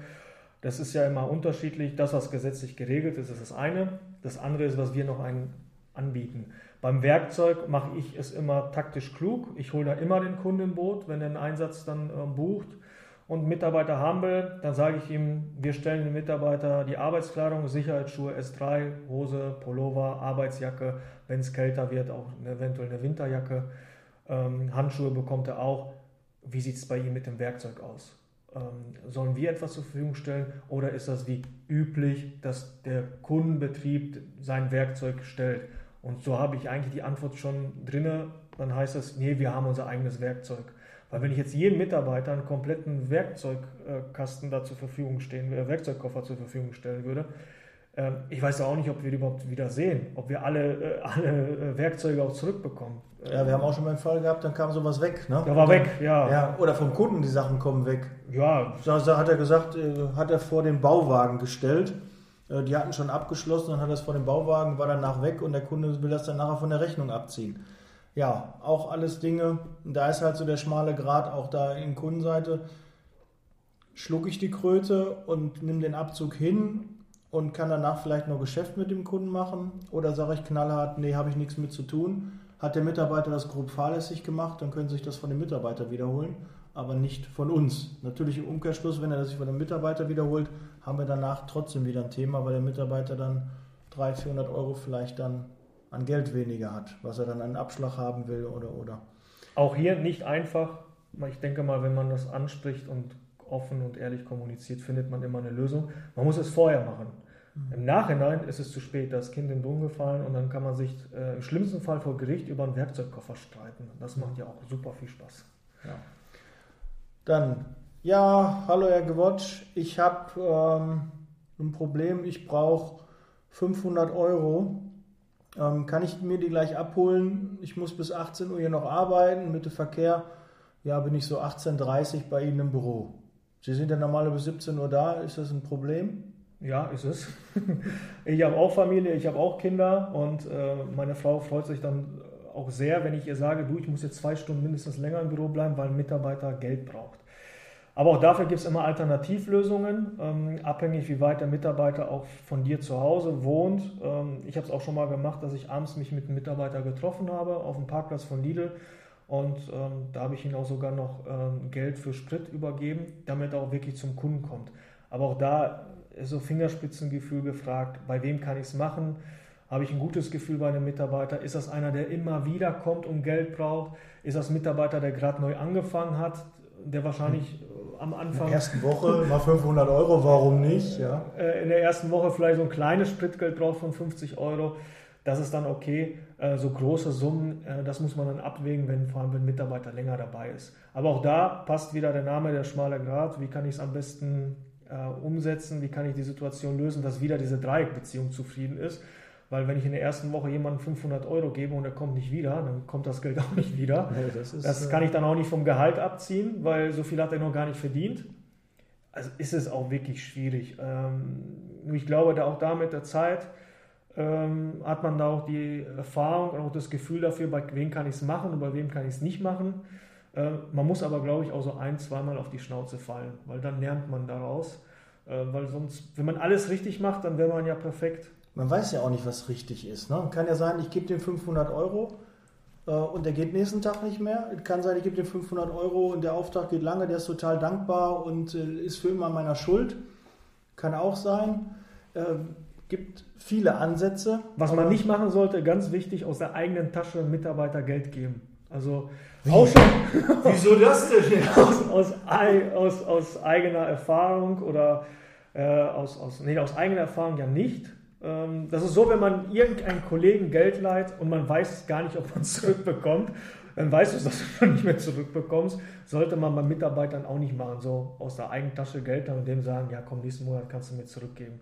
Das ist ja immer unterschiedlich. Das, was gesetzlich geregelt ist, ist das eine. Das andere ist, was wir noch ein, anbieten. Beim Werkzeug mache ich es immer taktisch klug. Ich hole da immer den Kunden im Boot, wenn er einen Einsatz dann äh, bucht und Mitarbeiter haben will, dann sage ich ihm, wir stellen dem Mitarbeiter die Arbeitskleidung, Sicherheitsschuhe S3, Hose, Pullover, Arbeitsjacke, wenn es kälter wird, auch eventuell eine Winterjacke. Ähm, Handschuhe bekommt er auch. Wie sieht es bei ihm mit dem Werkzeug aus? Ähm, sollen wir etwas zur Verfügung stellen oder ist das wie üblich, dass der Kundenbetrieb sein Werkzeug stellt? Und so habe ich eigentlich die Antwort schon drinne. Dann heißt es, nee, wir haben unser eigenes Werkzeug. Weil wenn ich jetzt jedem Mitarbeiter einen kompletten Werkzeugkasten da zur Verfügung stehen, äh, Werkzeugkoffer zur Verfügung stellen würde, ähm, ich weiß auch nicht, ob wir die überhaupt wieder sehen, ob wir alle, äh, alle äh, Werkzeuge auch zurückbekommen. Ja, wir haben auch schon mal einen Fall gehabt, dann kam sowas weg. Ne? Da war weg, ja. ja. Oder vom Kunden, die Sachen kommen weg. Ja. Da hat er gesagt, hat er vor den Bauwagen gestellt Äh, die hatten schon abgeschlossen und hat das vor dem Bauwagen, war danach weg und der Kunde will das dann nachher von der Rechnung abziehen. Ja, auch alles Dinge, da ist halt so der schmale Grat auch da in Kundenseite. Schlucke ich die Kröte und nehme den Abzug hin und kann danach vielleicht noch Geschäft mit dem Kunden machen oder sage ich knallhart, nee, habe ich nichts mit zu tun. Hat der Mitarbeiter das grob fahrlässig gemacht, dann können Sie sich das von dem Mitarbeiter wiederholen, aber nicht von uns. Natürlich im Umkehrschluss, wenn er das sich von dem Mitarbeiter wiederholt, haben wir danach trotzdem wieder ein Thema, weil der Mitarbeiter dann 300, 400 Euro vielleicht dann an Geld weniger hat, was er dann einen Abschlag haben will oder oder. Auch hier nicht einfach. Ich denke mal, wenn man das anspricht und offen und ehrlich kommuniziert, findet man immer eine Lösung. Man muss es vorher machen. Im Nachhinein ist es zu spät, das Kind in den Brunnen gefallen und dann kann man sich äh, im schlimmsten Fall vor Gericht über einen Werkzeugkoffer streiten. Das macht ja auch super viel Spaß. Ja. Dann, ja, hallo Herr Gewotsch, ich habe ähm, ein Problem, ich brauche 500 Euro. Ähm, kann ich mir die gleich abholen? Ich muss bis 18 Uhr hier noch arbeiten, mit dem Verkehr. Ja, bin ich so 18.30 Uhr bei Ihnen im Büro. Sie sind ja normalerweise bis 17 Uhr da, ist das ein Problem? Ja, ist es. Ich habe auch Familie, ich habe auch Kinder und äh, meine Frau freut sich dann auch sehr, wenn ich ihr sage, du, ich muss jetzt zwei Stunden mindestens länger im Büro bleiben, weil ein Mitarbeiter Geld braucht. Aber auch dafür gibt es immer Alternativlösungen, ähm, abhängig wie weit der Mitarbeiter auch von dir zu Hause wohnt. Ähm, ich habe es auch schon mal gemacht, dass ich abends mich mit einem Mitarbeiter getroffen habe auf dem Parkplatz von Lidl und ähm, da habe ich ihm auch sogar noch ähm, Geld für Sprit übergeben, damit er auch wirklich zum Kunden kommt. Aber auch da so Fingerspitzengefühl gefragt, bei wem kann ich es machen? Habe ich ein gutes Gefühl bei einem Mitarbeiter? Ist das einer, der immer wieder kommt und Geld braucht? Ist das ein Mitarbeiter, der gerade neu angefangen hat, der wahrscheinlich äh, am Anfang. In der ersten Woche mal 500 Euro, warum nicht? Ja. Äh, in der ersten Woche vielleicht so ein kleines Spritgeld braucht von 50 Euro. Das ist dann okay. Äh, so große Summen, das muss man dann abwägen, wenn vor allem ein Mitarbeiter länger dabei ist. Aber auch da passt wieder der Name, der schmale Grad. Wie kann ich es am besten äh, umsetzen, wie kann ich die Situation lösen, dass wieder diese Dreieckbeziehung zufrieden ist. Weil wenn ich in der ersten Woche jemandem 500 Euro gebe und er kommt nicht wieder, dann kommt das Geld auch nicht wieder. Ja, das, ist, das, kann ich dann auch nicht vom Gehalt abziehen, weil so viel hat er noch gar nicht verdient. Also ist es auch wirklich schwierig. Ähm, ich glaube, da auch da mit der Zeit ähm, hat man da auch die Erfahrung und auch das Gefühl dafür, bei wem kann ich es machen und bei wem kann ich es nicht machen. Äh, man muss aber, glaube ich, auch so ein, zweimal auf die Schnauze fallen, weil dann lernt man daraus. Äh, weil sonst, wenn man alles richtig macht, dann wäre man ja perfekt. Man weiß ja auch nicht, was richtig ist. Ne? Kann ja sein, ich gebe dem 500 Euro äh, und der geht nächsten Tag nicht mehr. Es kann sein, ich gebe dem 500 Euro und der Auftrag geht lange, der ist total dankbar und ist für immer meiner Schuld. Kann auch sein. gibt viele Ansätze. Was man nicht machen sollte, ganz wichtig, aus der eigenen Tasche Mitarbeiter Geld geben. Also auch schon. Wieso das denn? aus, aus, aus, aus eigener Erfahrung oder äh, aus, aus, nee, aus eigener Erfahrung ja nicht. Ähm, das ist so, wenn man irgendeinen Kollegen Geld leiht und man weiß gar nicht, ob man es zurückbekommt, dann weißt du, dass du nicht mehr zurückbekommst. Sollte man bei Mitarbeitern auch nicht machen, so aus der eigenen Tasche Geld dann und dem sagen, ja komm, nächsten Monat kannst du mir zurückgeben.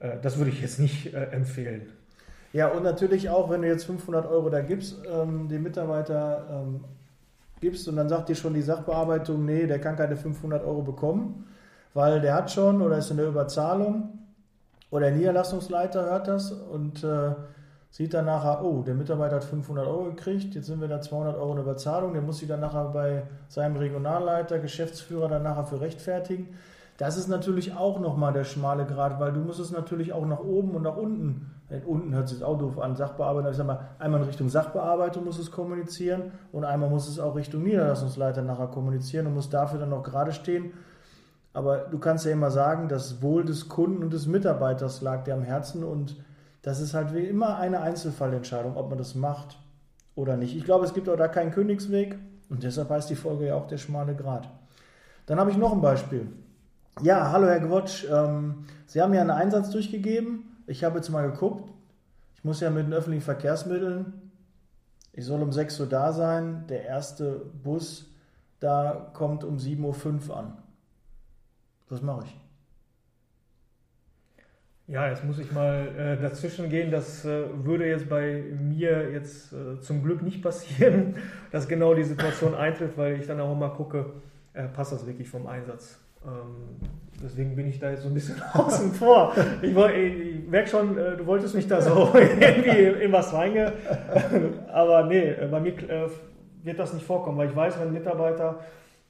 Äh, das würde ich jetzt nicht äh, empfehlen. Ja, und natürlich auch, wenn du jetzt 500 Euro da gibst, ähm, dem Mitarbeiter ähm, gibst und dann sagt dir schon die Sachbearbeitung, nee, der kann keine 500 Euro bekommen, weil der hat schon oder ist in der Überzahlung oder der Niederlassungsleiter hört das und äh, sieht dann nachher, oh, der Mitarbeiter hat 500 Euro gekriegt, jetzt sind wir da 200 Euro in Überzahlung, der muss sich dann nachher bei seinem Regionalleiter, Geschäftsführer dann nachher für rechtfertigen. Das ist natürlich auch nochmal der schmale Grad, weil du musst es natürlich auch nach oben und nach unten Unten hört sich das auch doof an, Sachbearbeitung. Ich sag mal, einmal in Richtung Sachbearbeitung muss es kommunizieren und einmal muss es auch Richtung Niederlassungsleiter nachher kommunizieren und muss dafür dann auch gerade stehen. Aber du kannst ja immer sagen, das Wohl des Kunden und des Mitarbeiters lag dir am Herzen und das ist halt wie immer eine Einzelfallentscheidung, ob man das macht oder nicht. Ich glaube, es gibt auch da keinen Königsweg und deshalb heißt die Folge ja auch der schmale Grat. Dann habe ich noch ein Beispiel. Ja, hallo Herr Gwotsch, ähm, Sie haben ja einen Einsatz durchgegeben ich habe jetzt mal geguckt, ich muss ja mit den öffentlichen Verkehrsmitteln, ich soll um 6 Uhr da sein, der erste Bus, da kommt um 7.05 Uhr an. Was mache ich? Ja, jetzt muss ich mal äh, dazwischen gehen. Das äh, würde jetzt bei mir jetzt äh, zum Glück nicht passieren, dass genau die Situation eintritt, weil ich dann auch immer gucke, äh, passt das wirklich vom Einsatz Ähm, deswegen bin ich da jetzt so ein bisschen außen vor. Ich, ich merke schon, äh, du wolltest mich da so irgendwie in was reinge. Aber nee, bei mir äh, wird das nicht vorkommen, weil ich weiß, wenn ein Mitarbeiter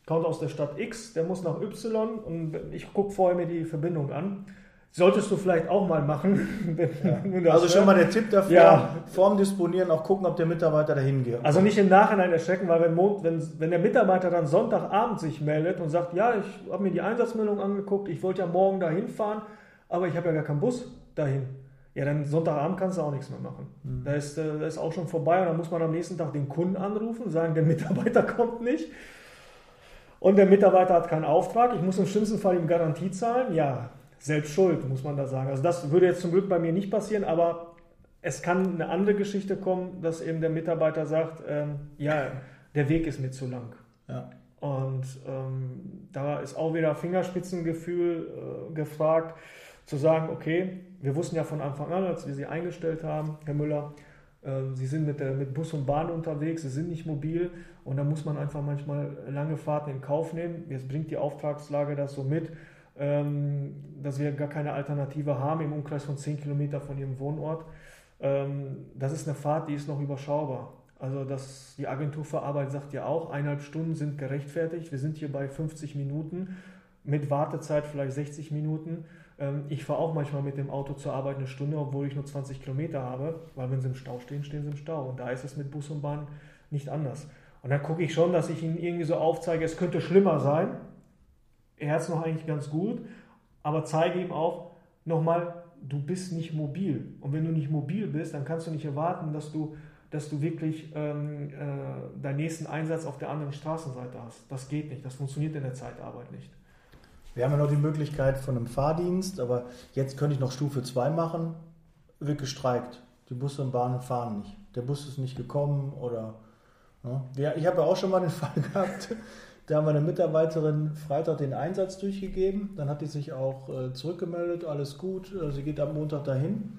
kommt aus der Stadt X, der muss nach Y und ich gucke vorher mir die Verbindung an. Solltest du vielleicht auch mal machen. Ja. also schon mal der Tipp dafür, ja. vorm Disponieren auch gucken, ob der Mitarbeiter dahin geht. Also nicht im Nachhinein erschrecken, weil wenn, wenn, wenn der Mitarbeiter dann Sonntagabend sich meldet und sagt, ja, ich habe mir die Einsatzmeldung angeguckt, ich wollte ja morgen dahin fahren, aber ich habe ja gar keinen Bus dahin. Ja, dann Sonntagabend kannst du auch nichts mehr machen. Mhm. Da, ist, äh, da ist auch schon vorbei und dann muss man am nächsten Tag den Kunden anrufen, sagen, der Mitarbeiter kommt nicht. Und der Mitarbeiter hat keinen Auftrag. Ich muss im schlimmsten Fall ihm Garantie zahlen. Ja, selbst schuld, muss man da sagen. Also das würde jetzt zum Glück bei mir nicht passieren, aber es kann eine andere Geschichte kommen, dass eben der Mitarbeiter sagt, ähm, ja, der Weg ist mir zu lang. Ja. Und ähm, da ist auch wieder Fingerspitzengefühl äh, gefragt, zu sagen, okay, wir wussten ja von Anfang an, als wir Sie eingestellt haben, Herr Müller, Sie sind mit, der, mit Bus und Bahn unterwegs, Sie sind nicht mobil und da muss man einfach manchmal lange Fahrten in Kauf nehmen. Jetzt bringt die Auftragslage das so mit ähm, dass wir gar keine Alternative haben im Umkreis von 10 Kilometer von ihrem Wohnort. Ähm, das ist eine Fahrt, die ist noch überschaubar. Also das, die Agentur für Arbeit sagt ja auch, eineinhalb Stunden sind gerechtfertigt. Wir sind hier bei 50 Minuten mit Wartezeit vielleicht 60 Minuten. Ähm, ich fahre auch manchmal mit dem Auto zur Arbeit eine Stunde, obwohl ich nur 20 Kilometer habe, weil wenn sie im Stau stehen, stehen sie im Stau. Und da ist es mit Bus und Bahn nicht anders. Und dann gucke ich schon, dass ich ihnen irgendwie so aufzeige, es könnte schlimmer sein er hat es noch eigentlich ganz gut, aber zeige ihm auch nochmal, du bist nicht mobil. Und wenn du nicht mobil bist, dann kannst du nicht erwarten, dass du, dass du wirklich ähm, äh, deinen nächsten Einsatz auf der anderen Straßenseite hast. Das geht nicht, das funktioniert in der Zeitarbeit nicht. Wir haben ja noch die Möglichkeit von einem Fahrdienst, aber jetzt könnte ich noch Stufe 2 machen, wird gestreikt. Die Busse und Bahnen fahren nicht. Der Bus ist nicht gekommen oder. Ja. Ich habe ja auch schon mal den Fall gehabt, da haben wir eine Mitarbeiterin Freitag den Einsatz durchgegeben. Dann hat die sich auch äh, zurückgemeldet, alles gut. Äh, sie geht am Montag dahin.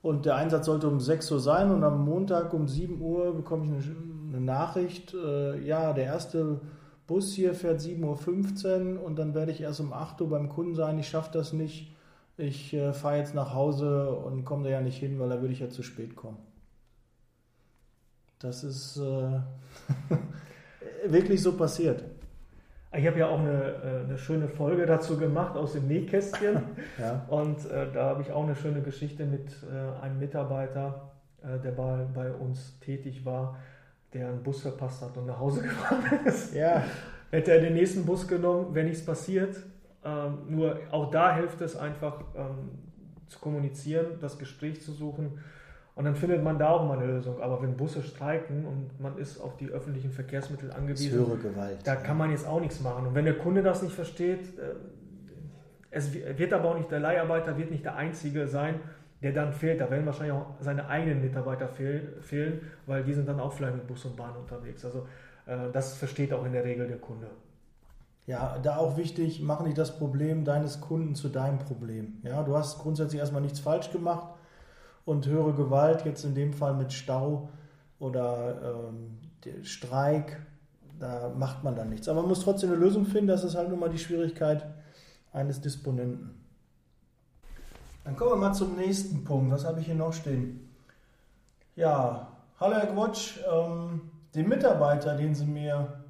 Und der Einsatz sollte um 6 Uhr sein. Und am Montag um 7 Uhr bekomme ich eine, eine Nachricht. Äh, ja, der erste Bus hier fährt 7.15 Uhr und dann werde ich erst um 8 Uhr beim Kunden sein. Ich schaffe das nicht. Ich äh, fahre jetzt nach Hause und komme da ja nicht hin, weil da würde ich ja zu spät kommen. Das ist. Äh, wirklich so passiert. Ich habe ja auch eine, äh, eine, schöne Folge dazu gemacht aus dem Nähkästchen. ja. Und äh, da habe ich auch eine schöne Geschichte mit äh, einem Mitarbeiter, äh, der bei, bei, uns tätig war, der einen Bus verpasst hat und nach Hause gefahren ist. Ja. Hätte er den nächsten Bus genommen, wäre nichts passiert. Ähm, nur auch da hilft es einfach ähm, zu kommunizieren, das Gespräch zu suchen und dann findet man da auch mal eine Lösung. Aber wenn Busse streiken und man ist auf die öffentlichen Verkehrsmittel angewiesen, höhere Gewalt, da kann man jetzt auch nichts machen. Und wenn der Kunde das nicht versteht, äh, es wird aber auch nicht, der Leiharbeiter wird nicht der Einzige sein, der dann fehlt. Da werden wahrscheinlich auch seine eigenen Mitarbeiter fehlen, weil die sind dann auch vielleicht mit Bus und Bahn unterwegs. Also äh, das versteht auch in der Regel der Kunde. Ja, da auch wichtig, mach nicht das Problem deines Kunden zu deinem Problem. Ja, du hast grundsätzlich erstmal nichts falsch gemacht und höhere Gewalt, jetzt in dem Fall mit Stau oder ähm, Streik, da macht man dann nichts. Aber man muss trotzdem eine Lösung finden, das ist halt nun mal die Schwierigkeit eines Disponenten. Dann kommen wir mal zum nächsten Punkt. Was habe ich hier noch stehen? Ja, hallo Herr Quatsch, ähm, den Mitarbeiter, den Sie mir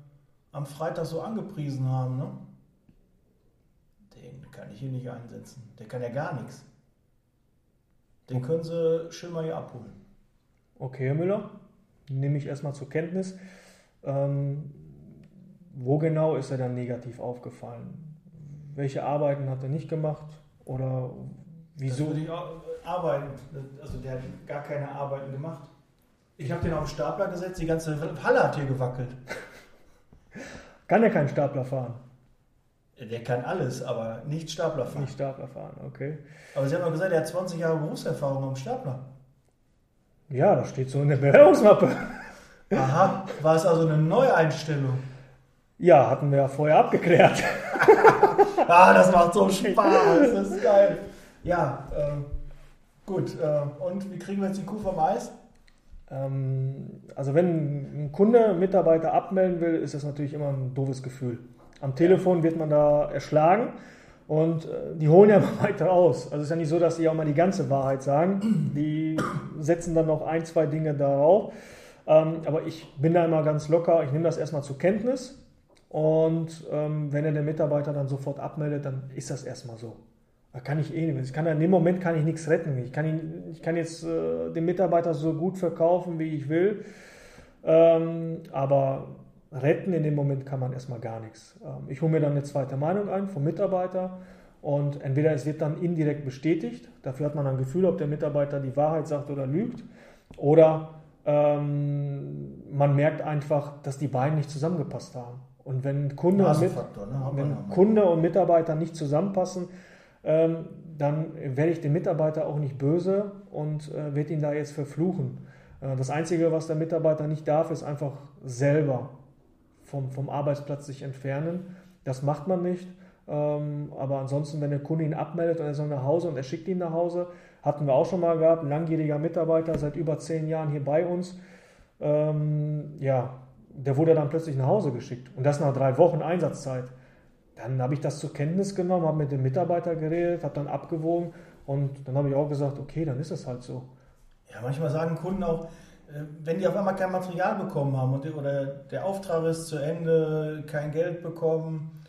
am Freitag so angepriesen haben, ne? den kann ich hier nicht einsetzen. Der kann ja gar nichts. Den können Sie schön mal hier abholen. Okay, Herr Müller, nehme ich erstmal zur Kenntnis. Ähm, wo genau ist er dann negativ aufgefallen? Welche Arbeiten hat er nicht gemacht? Oder wieso? Das würde arbeiten. Also der hat gar keine Arbeiten gemacht. Ich habe den auf den Stapler gesetzt, die ganze Halle hat hier gewackelt. Kann er keinen Stapler fahren? Der kann alles, aber nicht Stapler fahren. Nicht Stapler fahren, okay. Aber Sie haben ja gesagt, er hat 20 Jahre Berufserfahrung am Stapler. Ja, das steht so in der Bewerbungsmappe. Aha, war es also eine Neueinstellung? Ja, hatten wir ja vorher abgeklärt. ah, das macht so Spaß, das ist geil. Ja, äh, gut. Äh, und wie kriegen wir jetzt die Kuh vom Eis? Ähm, also wenn ein Kunde einen Mitarbeiter abmelden will, ist das natürlich immer ein doofes Gefühl. Am Telefon wird man da erschlagen und äh, die holen ja immer weiter aus. Also es ist ja nicht so, dass die auch mal die ganze Wahrheit sagen. Die setzen dann noch ein, zwei Dinge darauf. Ähm, aber ich bin da immer ganz locker. Ich nehme das erstmal zur Kenntnis. Und ähm, wenn er den Mitarbeiter dann sofort abmeldet, dann ist das erstmal so. Da kann ich eh nicht. Ich kann, in dem Moment kann ich nichts retten. Ich kann, ihn, ich kann jetzt äh, den Mitarbeiter so gut verkaufen, wie ich will. Ähm, aber retten in dem Moment kann man erstmal gar nichts. Ähm, ich hole mir dann eine zweite Meinung ein vom Mitarbeiter und entweder es wird dann indirekt bestätigt, dafür hat man ein Gefühl, ob der Mitarbeiter die Wahrheit sagt oder lügt, oder ähm, man merkt einfach, dass die beiden nicht zusammengepasst haben. Und wenn Kunde, und, mit, ne? wenn Kunde und Mitarbeiter nicht zusammenpassen, ähm, dann werde ich dem Mitarbeiter auch nicht böse und äh, werde ihn da jetzt verfluchen. Äh, das Einzige, was der Mitarbeiter nicht darf, ist einfach selber vom, vom Arbeitsplatz sich entfernen. Das macht man nicht. Ähm, aber ansonsten, wenn der Kunde ihn abmeldet und er soll nach Hause und er schickt ihn nach Hause, hatten wir auch schon mal gehabt, ein langjähriger Mitarbeiter seit über zehn Jahren hier bei uns. Ähm, ja, der wurde dann plötzlich nach Hause geschickt und das nach drei Wochen Einsatzzeit. Dann habe ich das zur Kenntnis genommen, habe mit dem Mitarbeiter geredet, habe dann abgewogen und dann habe ich auch gesagt, okay, dann ist es halt so. Ja, manchmal sagen Kunden auch, äh, wenn die auf einmal kein Material bekommen haben und, oder der Auftrag ist zu Ende, kein Geld bekommen,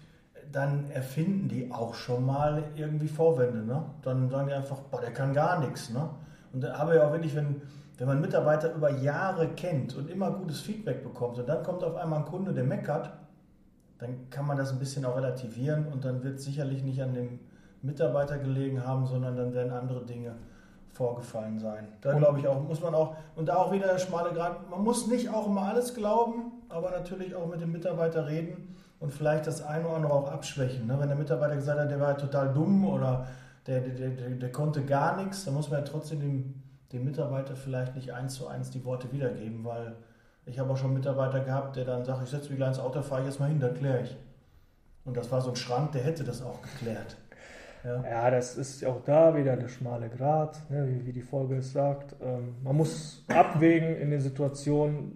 dann erfinden die auch schon mal irgendwie Vorwände. Ne? Dann sagen die einfach, boah, der kann gar nichts. Ne? Und da habe ich auch wirklich, wenn, wenn man Mitarbeiter über Jahre kennt und immer gutes Feedback bekommt und dann kommt auf einmal ein Kunde, der meckert, dann kann man das ein bisschen auch relativieren und dann wird es sicherlich nicht an dem Mitarbeiter gelegen haben, sondern dann werden andere Dinge vorgefallen sein. Da glaube ich auch, muss man auch, und da auch wieder der schmale Grad, man muss nicht auch immer alles glauben, aber natürlich auch mit dem Mitarbeiter reden und vielleicht das eine oder andere auch abschwächen. Ne? Wenn der Mitarbeiter gesagt hat, der war total dumm oder der, der, der, der konnte gar nichts, dann muss man ja trotzdem dem, dem Mitarbeiter vielleicht nicht eins zu eins die Worte wiedergeben, weil ich habe auch schon Mitarbeiter gehabt, der dann sagt, ich setze mich gleich ins Auto, fahre ich jetzt mal hin, dann kläre ich. Und das war so ein Schrank, der hätte das auch geklärt. Ja. ja, das ist auch da wieder der schmale Grat, ne, wie, wie, die Folge es sagt. Ähm, man muss abwägen in der Situation,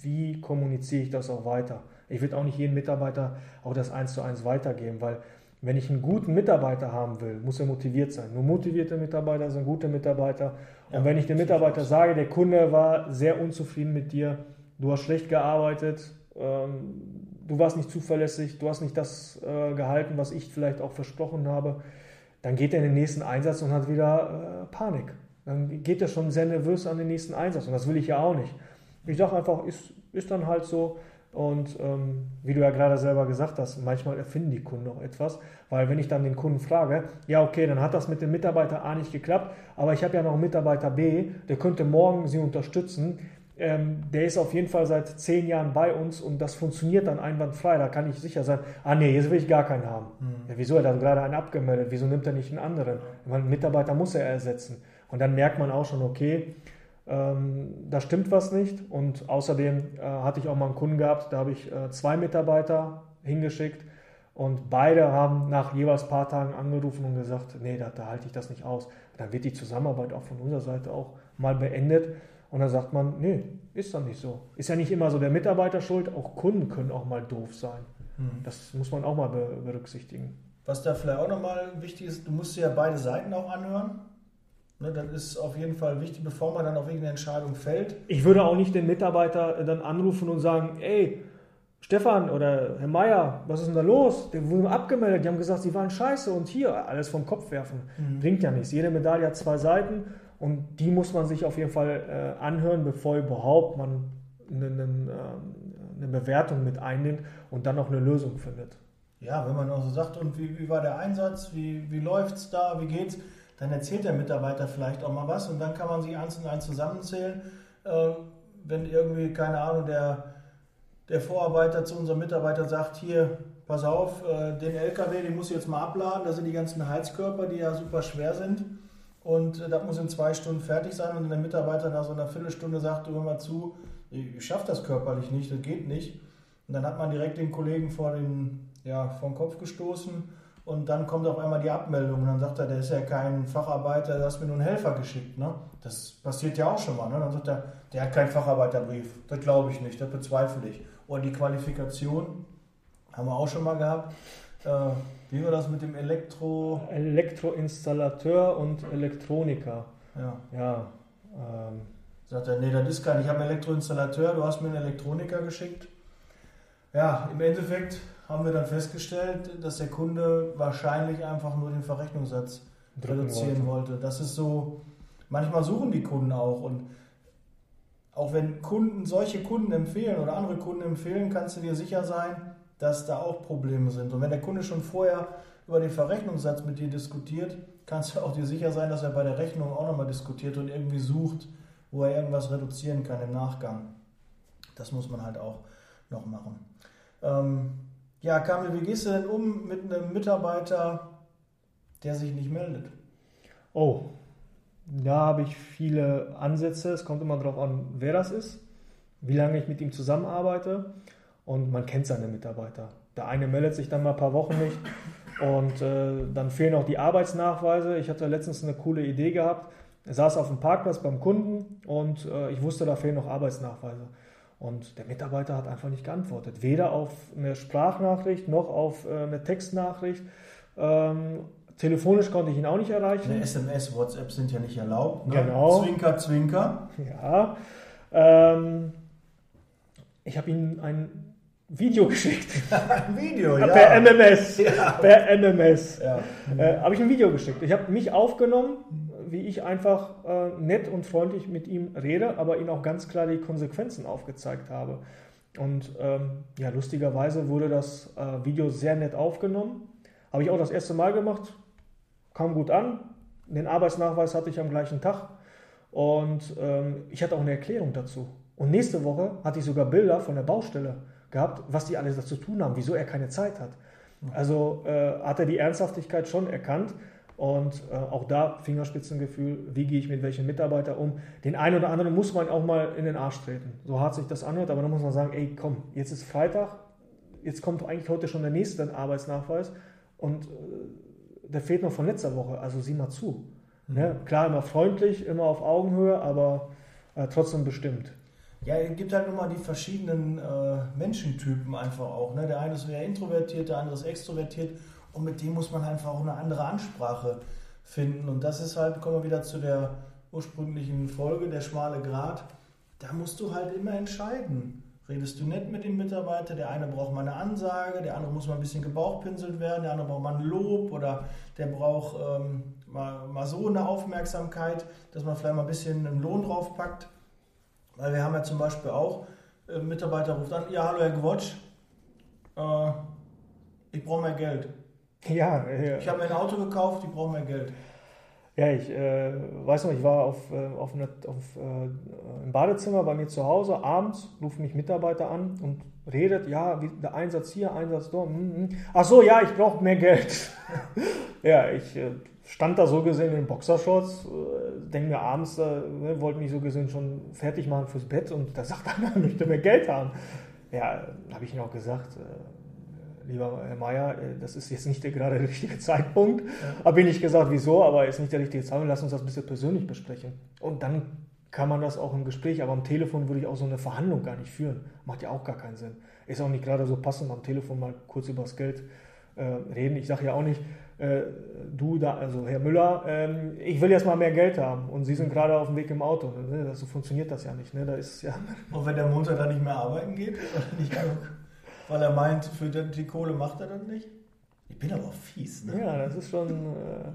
wie kommuniziere ich das auch weiter. Ich will auch nicht jedem Mitarbeiter auch das eins zu eins weitergeben, weil wenn ich einen guten Mitarbeiter haben will, muss er motiviert sein. Nur motivierte Mitarbeiter sind gute Mitarbeiter. Und ja, wenn ich dem Mitarbeiter sage, der Kunde war sehr unzufrieden mit dir, du hast schlecht gearbeitet, ähm, du warst nicht zuverlässig, du hast nicht das äh, gehalten, was ich vielleicht auch versprochen habe, dann geht er in den nächsten Einsatz und hat wieder äh, Panik. Dann geht er schon sehr nervös an den nächsten Einsatz und das will ich ja auch nicht. Ich sage einfach, ist, ist dann halt so. Und ähm, wie du ja gerade selber gesagt hast, manchmal erfinden die Kunden auch etwas, weil wenn ich dann den Kunden frage, ja okay, dann hat das mit dem Mitarbeiter A nicht geklappt, aber ich habe ja noch einen Mitarbeiter B, der könnte morgen Sie unterstützen, ähm, der ist auf jeden Fall seit zehn Jahren bei uns und das funktioniert dann einwandfrei. Da kann ich sicher sein, ah nee, jetzt will ich gar keinen haben. Mhm. Ja, wieso? Er hat gerade einen abgemeldet. Wieso nimmt er nicht einen anderen? Einen Mitarbeiter muss er ersetzen. Und dann merkt man auch schon, okay, ähm, da stimmt was nicht. Und außerdem äh, hatte ich auch mal einen Kunden gehabt, da habe ich äh, zwei Mitarbeiter hingeschickt und beide haben nach jeweils ein paar Tagen angerufen und gesagt, nee, da, da halte ich das nicht aus. Dann wird die Zusammenarbeit auch von unserer Seite auch mal beendet. Und dann sagt man, nee, ist doch nicht so. Ist ja nicht immer so der Mitarbeiter schuld, auch Kunden können auch mal doof sein. Mhm. Das muss man auch mal berücksichtigen. Was da vielleicht auch nochmal wichtig ist, du musst dir ja beide Seiten auch anhören. Ne, das ist auf jeden Fall wichtig, bevor man dann auf irgendeine Entscheidung fällt. Ich würde auch nicht den Mitarbeiter dann anrufen und sagen, ey, Stefan oder Herr Meier, was ist denn da los? Die wurden abgemeldet, die haben gesagt, sie waren scheiße und hier alles vom Kopf werfen. Mhm. Bringt ja nichts. Jede Medaille hat zwei Seiten und die muss man sich auf jeden Fall äh, anhören, bevor überhaupt man eine, eine, ähm, eine, Bewertung mit einnimmt und dann auch eine Lösung findet. Ja, wenn man auch so sagt, und wie, wie war der Einsatz, wie, wie es da, wie geht's, dann erzählt der Mitarbeiter vielleicht auch mal was und dann kann man sich eins und eins zusammenzählen. Äh, wenn irgendwie, keine Ahnung, der, der Vorarbeiter zu unserem Mitarbeiter sagt, hier, pass auf, äh, den LKW, den muss ich jetzt mal abladen, da sind die ganzen Heizkörper, die ja super schwer sind und äh, das muss in zwei Stunden fertig sein. Und der Mitarbeiter nach so einer Viertelstunde sagt, du hör mal zu, ich schaffe das körperlich nicht, das geht nicht. Und dann hat man direkt den Kollegen vor den, ja, vor den Kopf gestoßen und dann kommt auf einmal die Abmeldung und dann sagt er, der ist ja kein Facharbeiter, du hast mir nur einen Helfer geschickt. Ne? Das passiert ja auch schon mal. Ne? Dann sagt er, der hat keinen Facharbeiterbrief. Das glaube ich nicht, das bezweifle ich. Oder die Qualifikation Haben wir auch schon mal gehabt. Äh, wie war das mit dem Elektro? Elektroinstallateur und Elektroniker. Ja. Ja. Ähm, Sagt er, nee, das ist kein. Ich habe einen Elektroinstallateur, du hast mir einen Elektroniker geschickt. Ja, im Endeffekt haben wir dann festgestellt, dass der Kunde wahrscheinlich einfach nur den Verrechnungssatz reduzieren wollte. Das ist so, manchmal suchen die Kunden auch und auch wenn Kunden solche Kunden empfehlen oder andere Kunden empfehlen, kannst du dir sicher sein, dass da auch Probleme sind. Und wenn der Kunde schon vorher über den Verrechnungssatz mit dir diskutiert, kannst du auch dir sicher sein, dass er bei der Rechnung auch nochmal diskutiert und irgendwie sucht, wo er irgendwas reduzieren kann im Nachgang. Das muss man halt auch noch machen. Ähm, ja, Kamil, wie gehst du denn um mit einem Mitarbeiter, der sich nicht meldet? Oh, da habe ich viele Ansätze. Es kommt immer darauf an, wer das ist, wie lange ich mit ihm zusammenarbeite und man kennt seine Mitarbeiter. Der eine meldet sich dann mal ein paar Wochen nicht und äh, dann fehlen auch die Arbeitsnachweise. Ich hatte letztens eine coole Idee gehabt. Er saß auf dem Parkplatz beim Kunden und äh, ich wusste, da fehlen noch Arbeitsnachweise. Und der Mitarbeiter hat einfach nicht geantwortet. Weder auf eine Sprachnachricht noch auf äh, eine Textnachricht. Ähm, telefonisch konnte ich ihn auch nicht erreichen. Eine SMS, WhatsApp sind ja nicht erlaubt. Ne? Genau. Zwinker, zwinker. Ja. Ähm, ich habe ihm ein Video geschickt. Ein Video, ja. Per MMS. Ja. Per MMS. Ja. Äh, habe ich ein Video geschickt. Ich habe mich aufgenommen, wie ich einfach äh, nett und freundlich mit ihm rede, aber ihm auch ganz klar die Konsequenzen aufgezeigt habe. Und ähm, ja, lustigerweise wurde das äh, Video sehr nett aufgenommen. Habe ich auch das erste Mal gemacht, kam gut an. Den Arbeitsnachweis hatte ich am gleichen Tag und ähm, ich hatte auch eine Erklärung dazu. Und nächste Woche hatte ich sogar Bilder von der Baustelle gehabt, was die alles dazu tun haben, wieso er keine Zeit hat. Also äh, hat er die Ernsthaftigkeit schon erkannt und äh, auch da Fingerspitzengefühl, wie gehe ich mit welchen Mitarbeiter um. Den einen oder anderen muss man auch mal in den Arsch treten. So hart sich das anhört, aber dann muss man sagen, ey komm, jetzt ist Freitag, jetzt kommt eigentlich heute schon der nächste Arbeitsnachweis und äh, der fehlt noch von letzter Woche, also sieh mal zu. Mhm. Ne? Klar, immer freundlich, immer auf Augenhöhe, aber äh, trotzdem bestimmt. Ja, es gibt halt immer die verschiedenen äh, Menschentypen einfach auch. Ne? Der eine ist mehr introvertiert, der andere ist extrovertiert und mit dem muss man einfach auch eine andere Ansprache finden. Und das ist halt, kommen wir wieder zu der ursprünglichen Folge, der schmale Grat. Da musst du halt immer entscheiden. Redest du nett mit dem Mitarbeiter? Der eine braucht mal eine Ansage, der andere muss mal ein bisschen gebauchpinselt werden, der andere braucht mal ein Lob oder der braucht ähm, mal, mal so eine Aufmerksamkeit, dass man vielleicht mal ein bisschen einen Lohn draufpackt. Weil wir haben ja zum Beispiel auch, äh, Mitarbeiter ruft an, ja, hallo Herr Gewotsch, äh, ich brauche mehr Geld. Ja, äh, Ich habe mir ein Auto gekauft, ich brauche mehr Geld. Ja, ich äh, weiß noch, ich war auf, äh, auf, eine, auf äh, im Badezimmer bei mir zu Hause, abends ruft mich Mitarbeiter an und redet, ja, wie, der Einsatz hier, Einsatz dort. Hm, hm. Ach so, ja, ich brauche mehr Geld. ja, ich äh, stand da so gesehen in Boxershorts, äh, denke mir abends, äh, ne, wollte mich so gesehen schon fertig machen fürs Bett und da sagt einer, er möchte mehr Geld haben. Ja, habe ich ihm auch gesagt, äh, lieber Herr Mayer, äh, das ist jetzt nicht der, gerade der richtige Zeitpunkt. Habe ich nicht gesagt, wieso, aber ist nicht der richtige Zeitpunkt. Lass uns das ein bisschen persönlich besprechen. Und dann kann man das auch im Gespräch, aber am Telefon würde ich auch so eine Verhandlung gar nicht führen. Macht ja auch gar keinen Sinn. Ist auch nicht gerade so passend, am Telefon mal kurz über das Geld äh, reden. Ich sage ja auch nicht, äh, du da, also Herr Müller, ähm, ich will jetzt mal mehr Geld haben und Sie sind gerade auf dem Weg im Auto. Ne? Das, so funktioniert das ja nicht. Ne? Da ist ja Und wenn der Montag dann nicht mehr arbeiten geht, nicht genug, weil er meint, für die, Kohle macht er das nicht? Ich bin aber auch fies, ne? ja, das ist schon. Äh,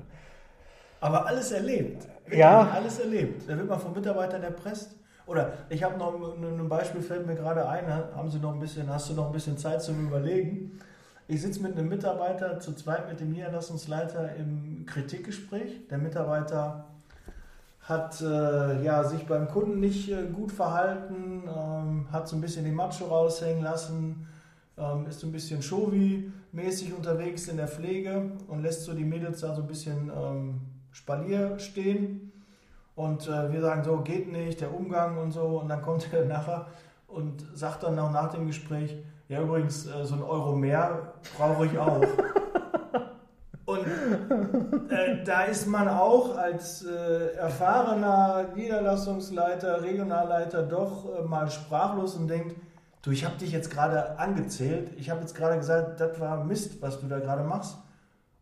Aber alles erlebt. Wirklich, Ja. Alles erlebt. Da wird man von Mitarbeitern erpresst. Oder ich habe noch ein, ein Beispiel, fällt mir gerade ein, haben Sie noch ein bisschen, hast du noch ein bisschen Zeit zum Überlegen? Ich sitze mit einem Mitarbeiter zu zweit mit dem Niederlassungsleiter im Kritikgespräch. Der Mitarbeiter hat äh, ja, sich beim Kunden nicht äh, gut verhalten, ähm, hat so ein bisschen die Macho raushängen lassen, ähm, ist so ein bisschen Showy-mäßig unterwegs in der Pflege und lässt so die Mädels da so ein bisschen ähm, Spalier stehen. Und äh, wir sagen so, geht nicht, der Umgang und so. Und dann kommt er nachher und sagt dann auch nach dem Gespräch, ja übrigens, äh, so ein Euro mehr brauche ich auch. Und äh, da ist man auch als äh, erfahrener Niederlassungsleiter, Regionalleiter doch äh, mal sprachlos und denkt, Du, ich habe dich jetzt gerade angezählt. Ich habe jetzt gerade gesagt, das war Mist, was du da gerade machst.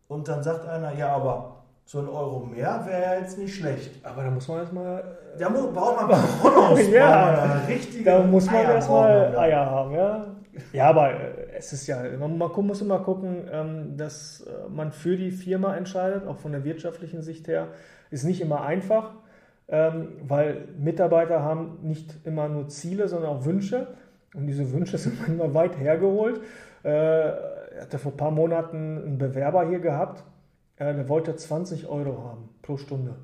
Und dann sagt einer, ja, aber so ein Euro mehr wäre ja jetzt nicht schlecht. Aber da muss man erstmal. Da braucht man Chronos. ja, richtige da muss man erstmal Eier haben, ja. Ja, aber äh, es ist ja, man muss immer gucken, ähm, dass äh, man für die Firma entscheidet, auch von der wirtschaftlichen Sicht her. Ist nicht immer einfach, ähm, weil Mitarbeiter haben nicht immer nur Ziele, sondern auch Wünsche. Und diese Wünsche sind manchmal weit hergeholt. Ich äh, hatte vor ein paar Monaten einen Bewerber hier gehabt, der wollte 20 Euro haben pro Stunde.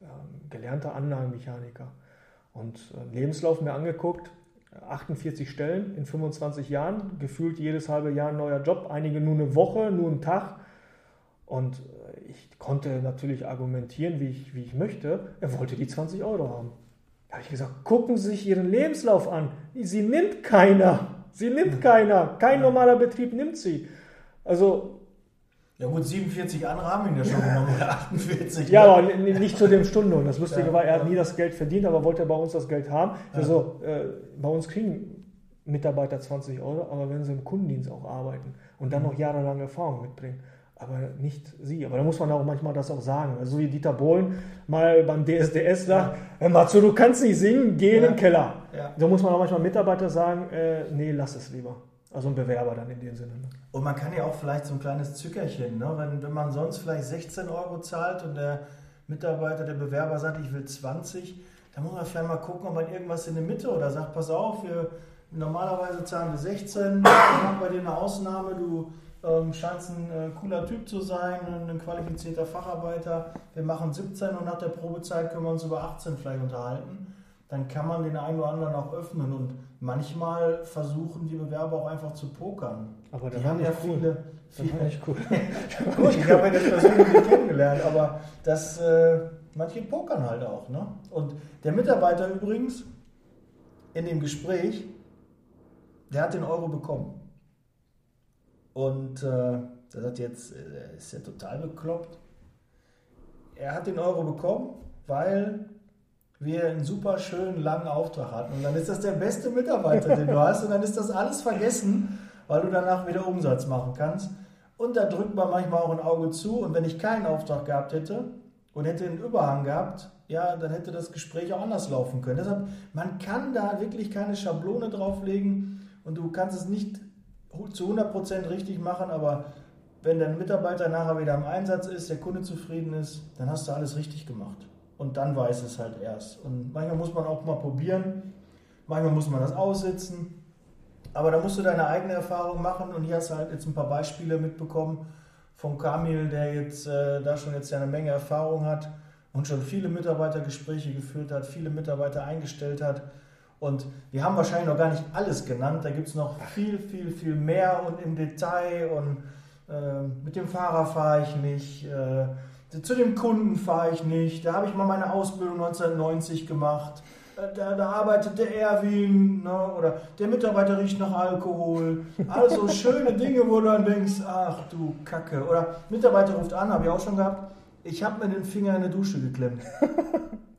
Ähm, gelernter Anlagenmechaniker. Und Lebenslauf mir angeguckt, 48 Stellen in 25 Jahren, gefühlt jedes halbe Jahr ein neuer Job, einige nur eine Woche, nur einen Tag. Und äh, ich konnte natürlich argumentieren, wie ich, wie ich möchte. Er wollte die 20 Euro haben. Da habe ich gesagt, gucken Sie sich Ihren Lebenslauf an. Sie nimmt keiner. Sie nimmt keiner. Kein normaler Betrieb nimmt sie. Also ja gut, 47 andere haben ihn ja schon genommen, oder 48. Ja, aber nicht zu dem Stundenlohn. Das Lustige ja, war, er hat nie das Geld verdient, aber wollte bei uns das Geld haben. Ja. Also äh, bei uns kriegen Mitarbeiter 20 Euro, aber wenn sie im Kundendienst auch arbeiten und dann noch jahrelang Erfahrung mitbringen. Aber nicht sie. Aber da muss man auch manchmal das auch sagen. Also wie Dieter Bohlen mal beim DSDS sagt, ja. Matzo, du kannst nicht singen, geh in den Keller. Ja. Da muss man auch manchmal Mitarbeiter sagen, äh, nee, lass es lieber. Also ein Bewerber dann in dem Sinne. Ne? Und man kann ja auch vielleicht so ein kleines Zückerchen, ne? wenn, wenn man sonst vielleicht 16 Euro zahlt und der Mitarbeiter, der Bewerber sagt, ich will 20, dann muss man vielleicht mal gucken, ob man irgendwas in der Mitte oder sagt, pass auf, wir, normalerweise zahlen wir 16, wir machen bei dir eine Ausnahme, du ähm, scheinst ein äh, cooler Typ zu sein, ein qualifizierter Facharbeiter, wir machen 17 und nach der Probezeit können wir uns über 18 vielleicht unterhalten dann kann man den einen oder anderen auch öffnen und manchmal versuchen die Bewerber auch einfach zu pokern. Aber die haben ja cool. viele, viele. Das cool. Gut, ich habe ja das persönlich nicht kennengelernt, aber das, äh, manche pokern halt auch. Ne? Und der Mitarbeiter übrigens in dem Gespräch, der hat den Euro bekommen. Und äh, der sagt jetzt, äh, ist ja total bekloppt. Er hat den Euro bekommen, weil wir einen super schönen langen Auftrag hatten. Und dann ist das der beste Mitarbeiter, den du hast. Und dann ist das alles vergessen, weil du danach wieder Umsatz machen kannst. Und da drückt man manchmal auch ein Auge zu. Und wenn ich keinen Auftrag gehabt hätte und hätte einen Überhang gehabt, ja, dann hätte das Gespräch auch anders laufen können. Deshalb, man kann da wirklich keine Schablone drauflegen und du kannst es nicht zu 100% richtig machen, aber wenn dein Mitarbeiter nachher wieder im Einsatz ist, der Kunde zufrieden ist, dann hast du alles richtig gemacht und dann weiß es halt erst. Und manchmal muss man auch mal probieren, manchmal muss man das aussitzen, aber da musst du deine eigene Erfahrung machen und hier hast du halt jetzt ein paar Beispiele mitbekommen von Kamil, der jetzt äh, da schon jetzt ja eine Menge Erfahrung hat und schon viele Mitarbeitergespräche geführt hat, viele Mitarbeiter eingestellt hat. Und wir haben wahrscheinlich noch gar nicht alles genannt. Da gibt es noch viel, viel, viel mehr und im Detail. Und äh, mit dem Fahrer fahre ich nicht. Äh, zu dem Kunden fahre ich nicht. Da habe ich mal meine Ausbildung 1990 gemacht. Äh, da, da arbeitet der Erwin ne? oder der Mitarbeiter riecht nach Alkohol. Also schöne Dinge, wo du dann denkst, ach du Kacke. Oder Mitarbeiter ruft an, habe ich auch schon gehabt. Ich habe mir den Finger in eine Dusche geklemmt.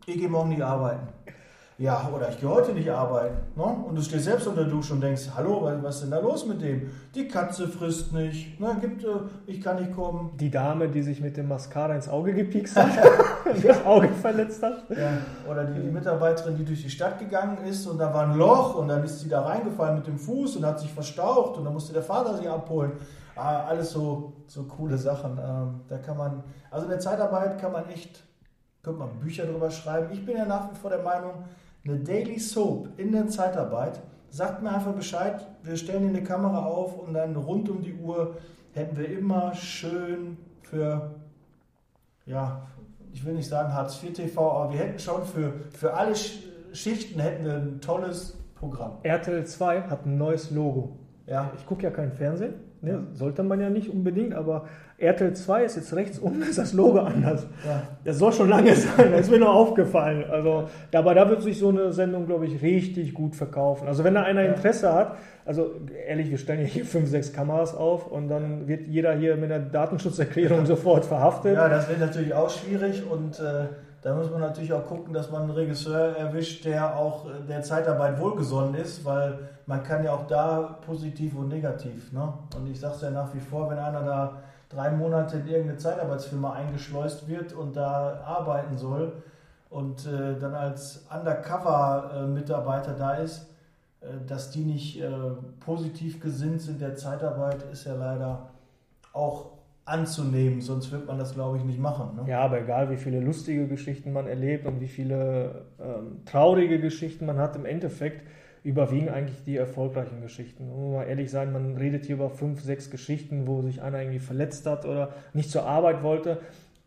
Ich gehe morgen nicht arbeiten ja, oder ich gehe heute nicht arbeiten. Ne? Und du stehst selbst unter der Dusche und denkst, hallo, was ist denn da los mit dem? Die Katze frisst nicht, ne? Gibt, äh, ich kann nicht kommen. Die Dame, die sich mit dem Mascara ins Auge gepiekst hat, das Auge verletzt hat. Ja. Oder die, die, Mitarbeiterin, die durch die Stadt gegangen ist und da war ein Loch und dann ist sie da reingefallen mit dem Fuß und hat sich verstaucht und dann musste der Vater sie abholen. Ah, alles so, so coole Sachen. Ähm, da kann man, also in der Zeitarbeit kann man echt, könnte man Bücher drüber schreiben. Ich bin ja nach wie vor der Meinung, eine Daily Soap in der Zeitarbeit. Sagt mir einfach Bescheid, wir stellen eine Kamera auf und dann rund um die Uhr hätten wir immer schön für, ja, ich will nicht sagen Hartz IV TV, aber wir hätten schon für, für alle Schichten hätten wir ein tolles Programm. RTL 2 hat ein neues Logo. Ja. Ich gucke ja kein Fernsehen, ne? sollte man ja nicht unbedingt, aber RTL 2 ist jetzt rechts unten, ist das Logo anders. Ja. Das soll schon lange sein, das ist mir nur aufgefallen. Also, aber da wird sich so eine Sendung, glaube ich, richtig gut verkaufen. Also wenn da einer Interesse hat, also ehrlich, wir stellen ja hier fünf, sechs Kameras auf und dann wird jeder hier mit einer Datenschutzerklärung sofort verhaftet. Ja, das wird natürlich auch schwierig und äh, da muss man natürlich auch gucken, dass man einen Regisseur erwischt, der auch der Zeitarbeit wohlgesonnen ist, weil man kann ja auch da positiv und negativ. Ne? Und ich sage es ja nach wie vor, wenn einer da drei Monate in irgendeine Zeitarbeitsfirma eingeschleust wird und da arbeiten soll und äh, dann als Undercover-Mitarbeiter da ist, äh, dass die nicht äh, positiv gesinnt sind der Zeitarbeit, ist ja leider auch anzunehmen, sonst wird man das, glaube ich, nicht machen. Ne? Ja, aber egal, wie viele lustige Geschichten man erlebt und wie viele ähm, traurige Geschichten man hat, im Endeffekt überwiegen eigentlich die erfolgreichen Geschichten. Um mal ehrlich sein, man redet hier über fünf, sechs Geschichten, wo sich einer irgendwie verletzt hat oder nicht zur Arbeit wollte,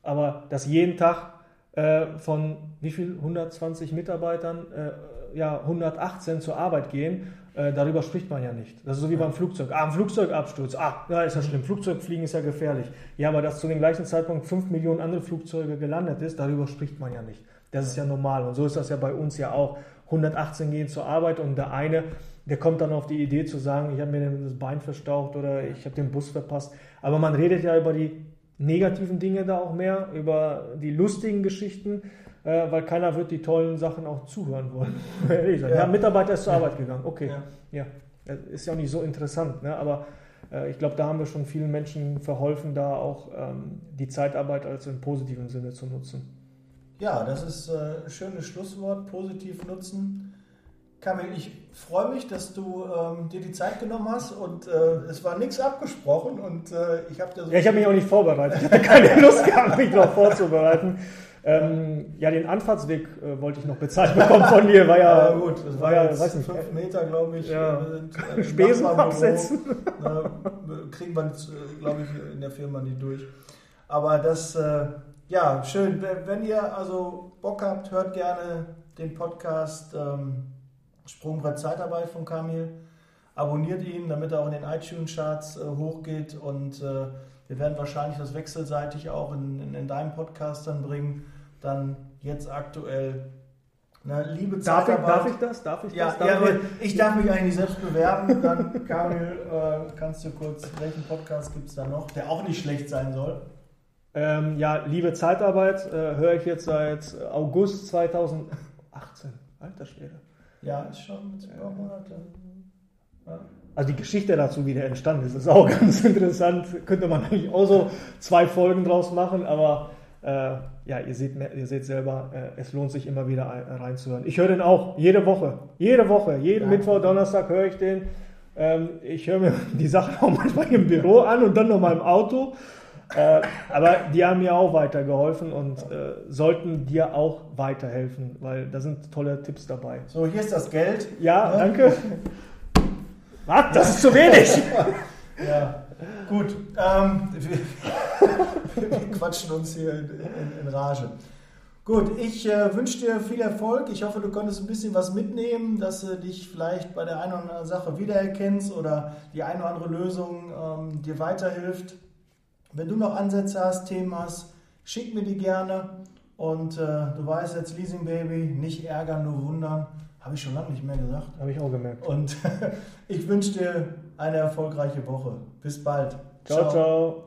aber dass jeden Tag äh, von wie viel 120 Mitarbeitern äh, ja 118 zur Arbeit gehen äh, darüber spricht man ja nicht. Das ist so wie beim Flugzeug. Ah, ein Flugzeugabsturz. Ah, ja, ist ja schlimm. Flugzeugfliegen ist ja gefährlich. Ja, aber dass zu dem gleichen Zeitpunkt 5 Millionen andere Flugzeuge gelandet ist, darüber spricht man ja nicht. Das ist ja normal. Und so ist das ja bei uns ja auch. 118 gehen zur Arbeit und der eine, der kommt dann auf die Idee zu sagen, ich habe mir das Bein verstaucht oder ich habe den Bus verpasst. Aber man redet ja über die negativen Dinge da auch mehr, über die lustigen Geschichten äh, weil keiner wird die tollen Sachen auch zuhören wollen. ja. ja, Mitarbeiter ist zur Arbeit gegangen. Okay, ja. ja. Ist ja auch nicht so interessant, ne? aber äh, ich glaube, da haben wir schon vielen Menschen verholfen, da auch ähm, die Zeitarbeit als im positiven Sinne zu nutzen. Ja, das ist äh, ein schönes Schlusswort, positiv nutzen. Kamil, ich freue mich, dass du ähm, dir die Zeit genommen hast und äh, es war nichts abgesprochen und äh, ich habe so Ja, ich habe mich auch nicht vorbereitet. Ich hatte keine Lust gehabt, mich darauf vorzubereiten. Ähm, ja, den Anfahrtsweg äh, wollte ich noch bezahlt bekommen von dir. War ja, ja gut, das war, ja, weiß nicht, fünf Meter, glaube ich. Ja. Sind, äh, Spesen absetzen. Na, kriegen wir, äh, glaube ich, in der Firma nicht durch. Aber das, äh, ja, schön. Wenn ihr also Bock habt, hört gerne den Podcast ähm, Sprungbrett Zeitarbeit von Kamil. Abonniert ihn, damit er auch in den iTunes-Charts äh, hochgeht und äh, wir werden wahrscheinlich das wechselseitig auch in, in, in deinem Podcast dann bringen dann jetzt aktuell na, liebe darf ich, darf ich das? Darf ich ja, das? Darf ja, ich, ich darf mich eigentlich selbst bewerben. Dann, Kamil, äh, kannst du kurz, welchen Podcast gibt es da noch, der auch nicht schlecht sein soll? Ähm, ja, liebe Zeitarbeit äh, höre ich jetzt seit August 2018. Alter Schwede. Ja, ist schon ein paar Monate. Ja. Also die Geschichte dazu, wie der entstanden ist, ist auch ganz interessant. Könnte man eigentlich auch so zwei Folgen draus machen, aber ja, ihr seht, ihr seht selber, äh, es lohnt sich immer wieder reinzuhören. Ich höre den auch jede Woche. Jede Woche, jeden ja. Mittwoch, Donnerstag höre ich den. Ähm, ich höre mir die Sachen auch manchmal im Büro an und dann nochmal im Auto. Äh, aber die haben mir auch weitergeholfen und äh, sollten dir auch weiterhelfen, weil da sind tolle Tipps dabei. So, hier ist das Geld. Ja, ja. danke. Was? Das ist zu wenig. ja. Gut, ähm, wir, wir, quatschen uns hier in, in, in Rage. Gut, ich äh, wünsche dir viel Erfolg. Ich hoffe, du konntest ein bisschen was mitnehmen, dass du dich vielleicht bei der einen oder anderen Sache wiedererkennst oder die eine oder andere Lösung ähm, dir weiterhilft. Wenn du noch Ansätze hast, Themen hast, schick mir die gerne. Und äh, du weißt jetzt, Leasing Baby, nicht ärgern, nur wundern. Habe ich schon lange nicht mehr gesagt. Habe ich auch gemerkt. Und ich wünsche dir eine erfolgreiche Woche. Bis bald. ciao. ciao. ciao.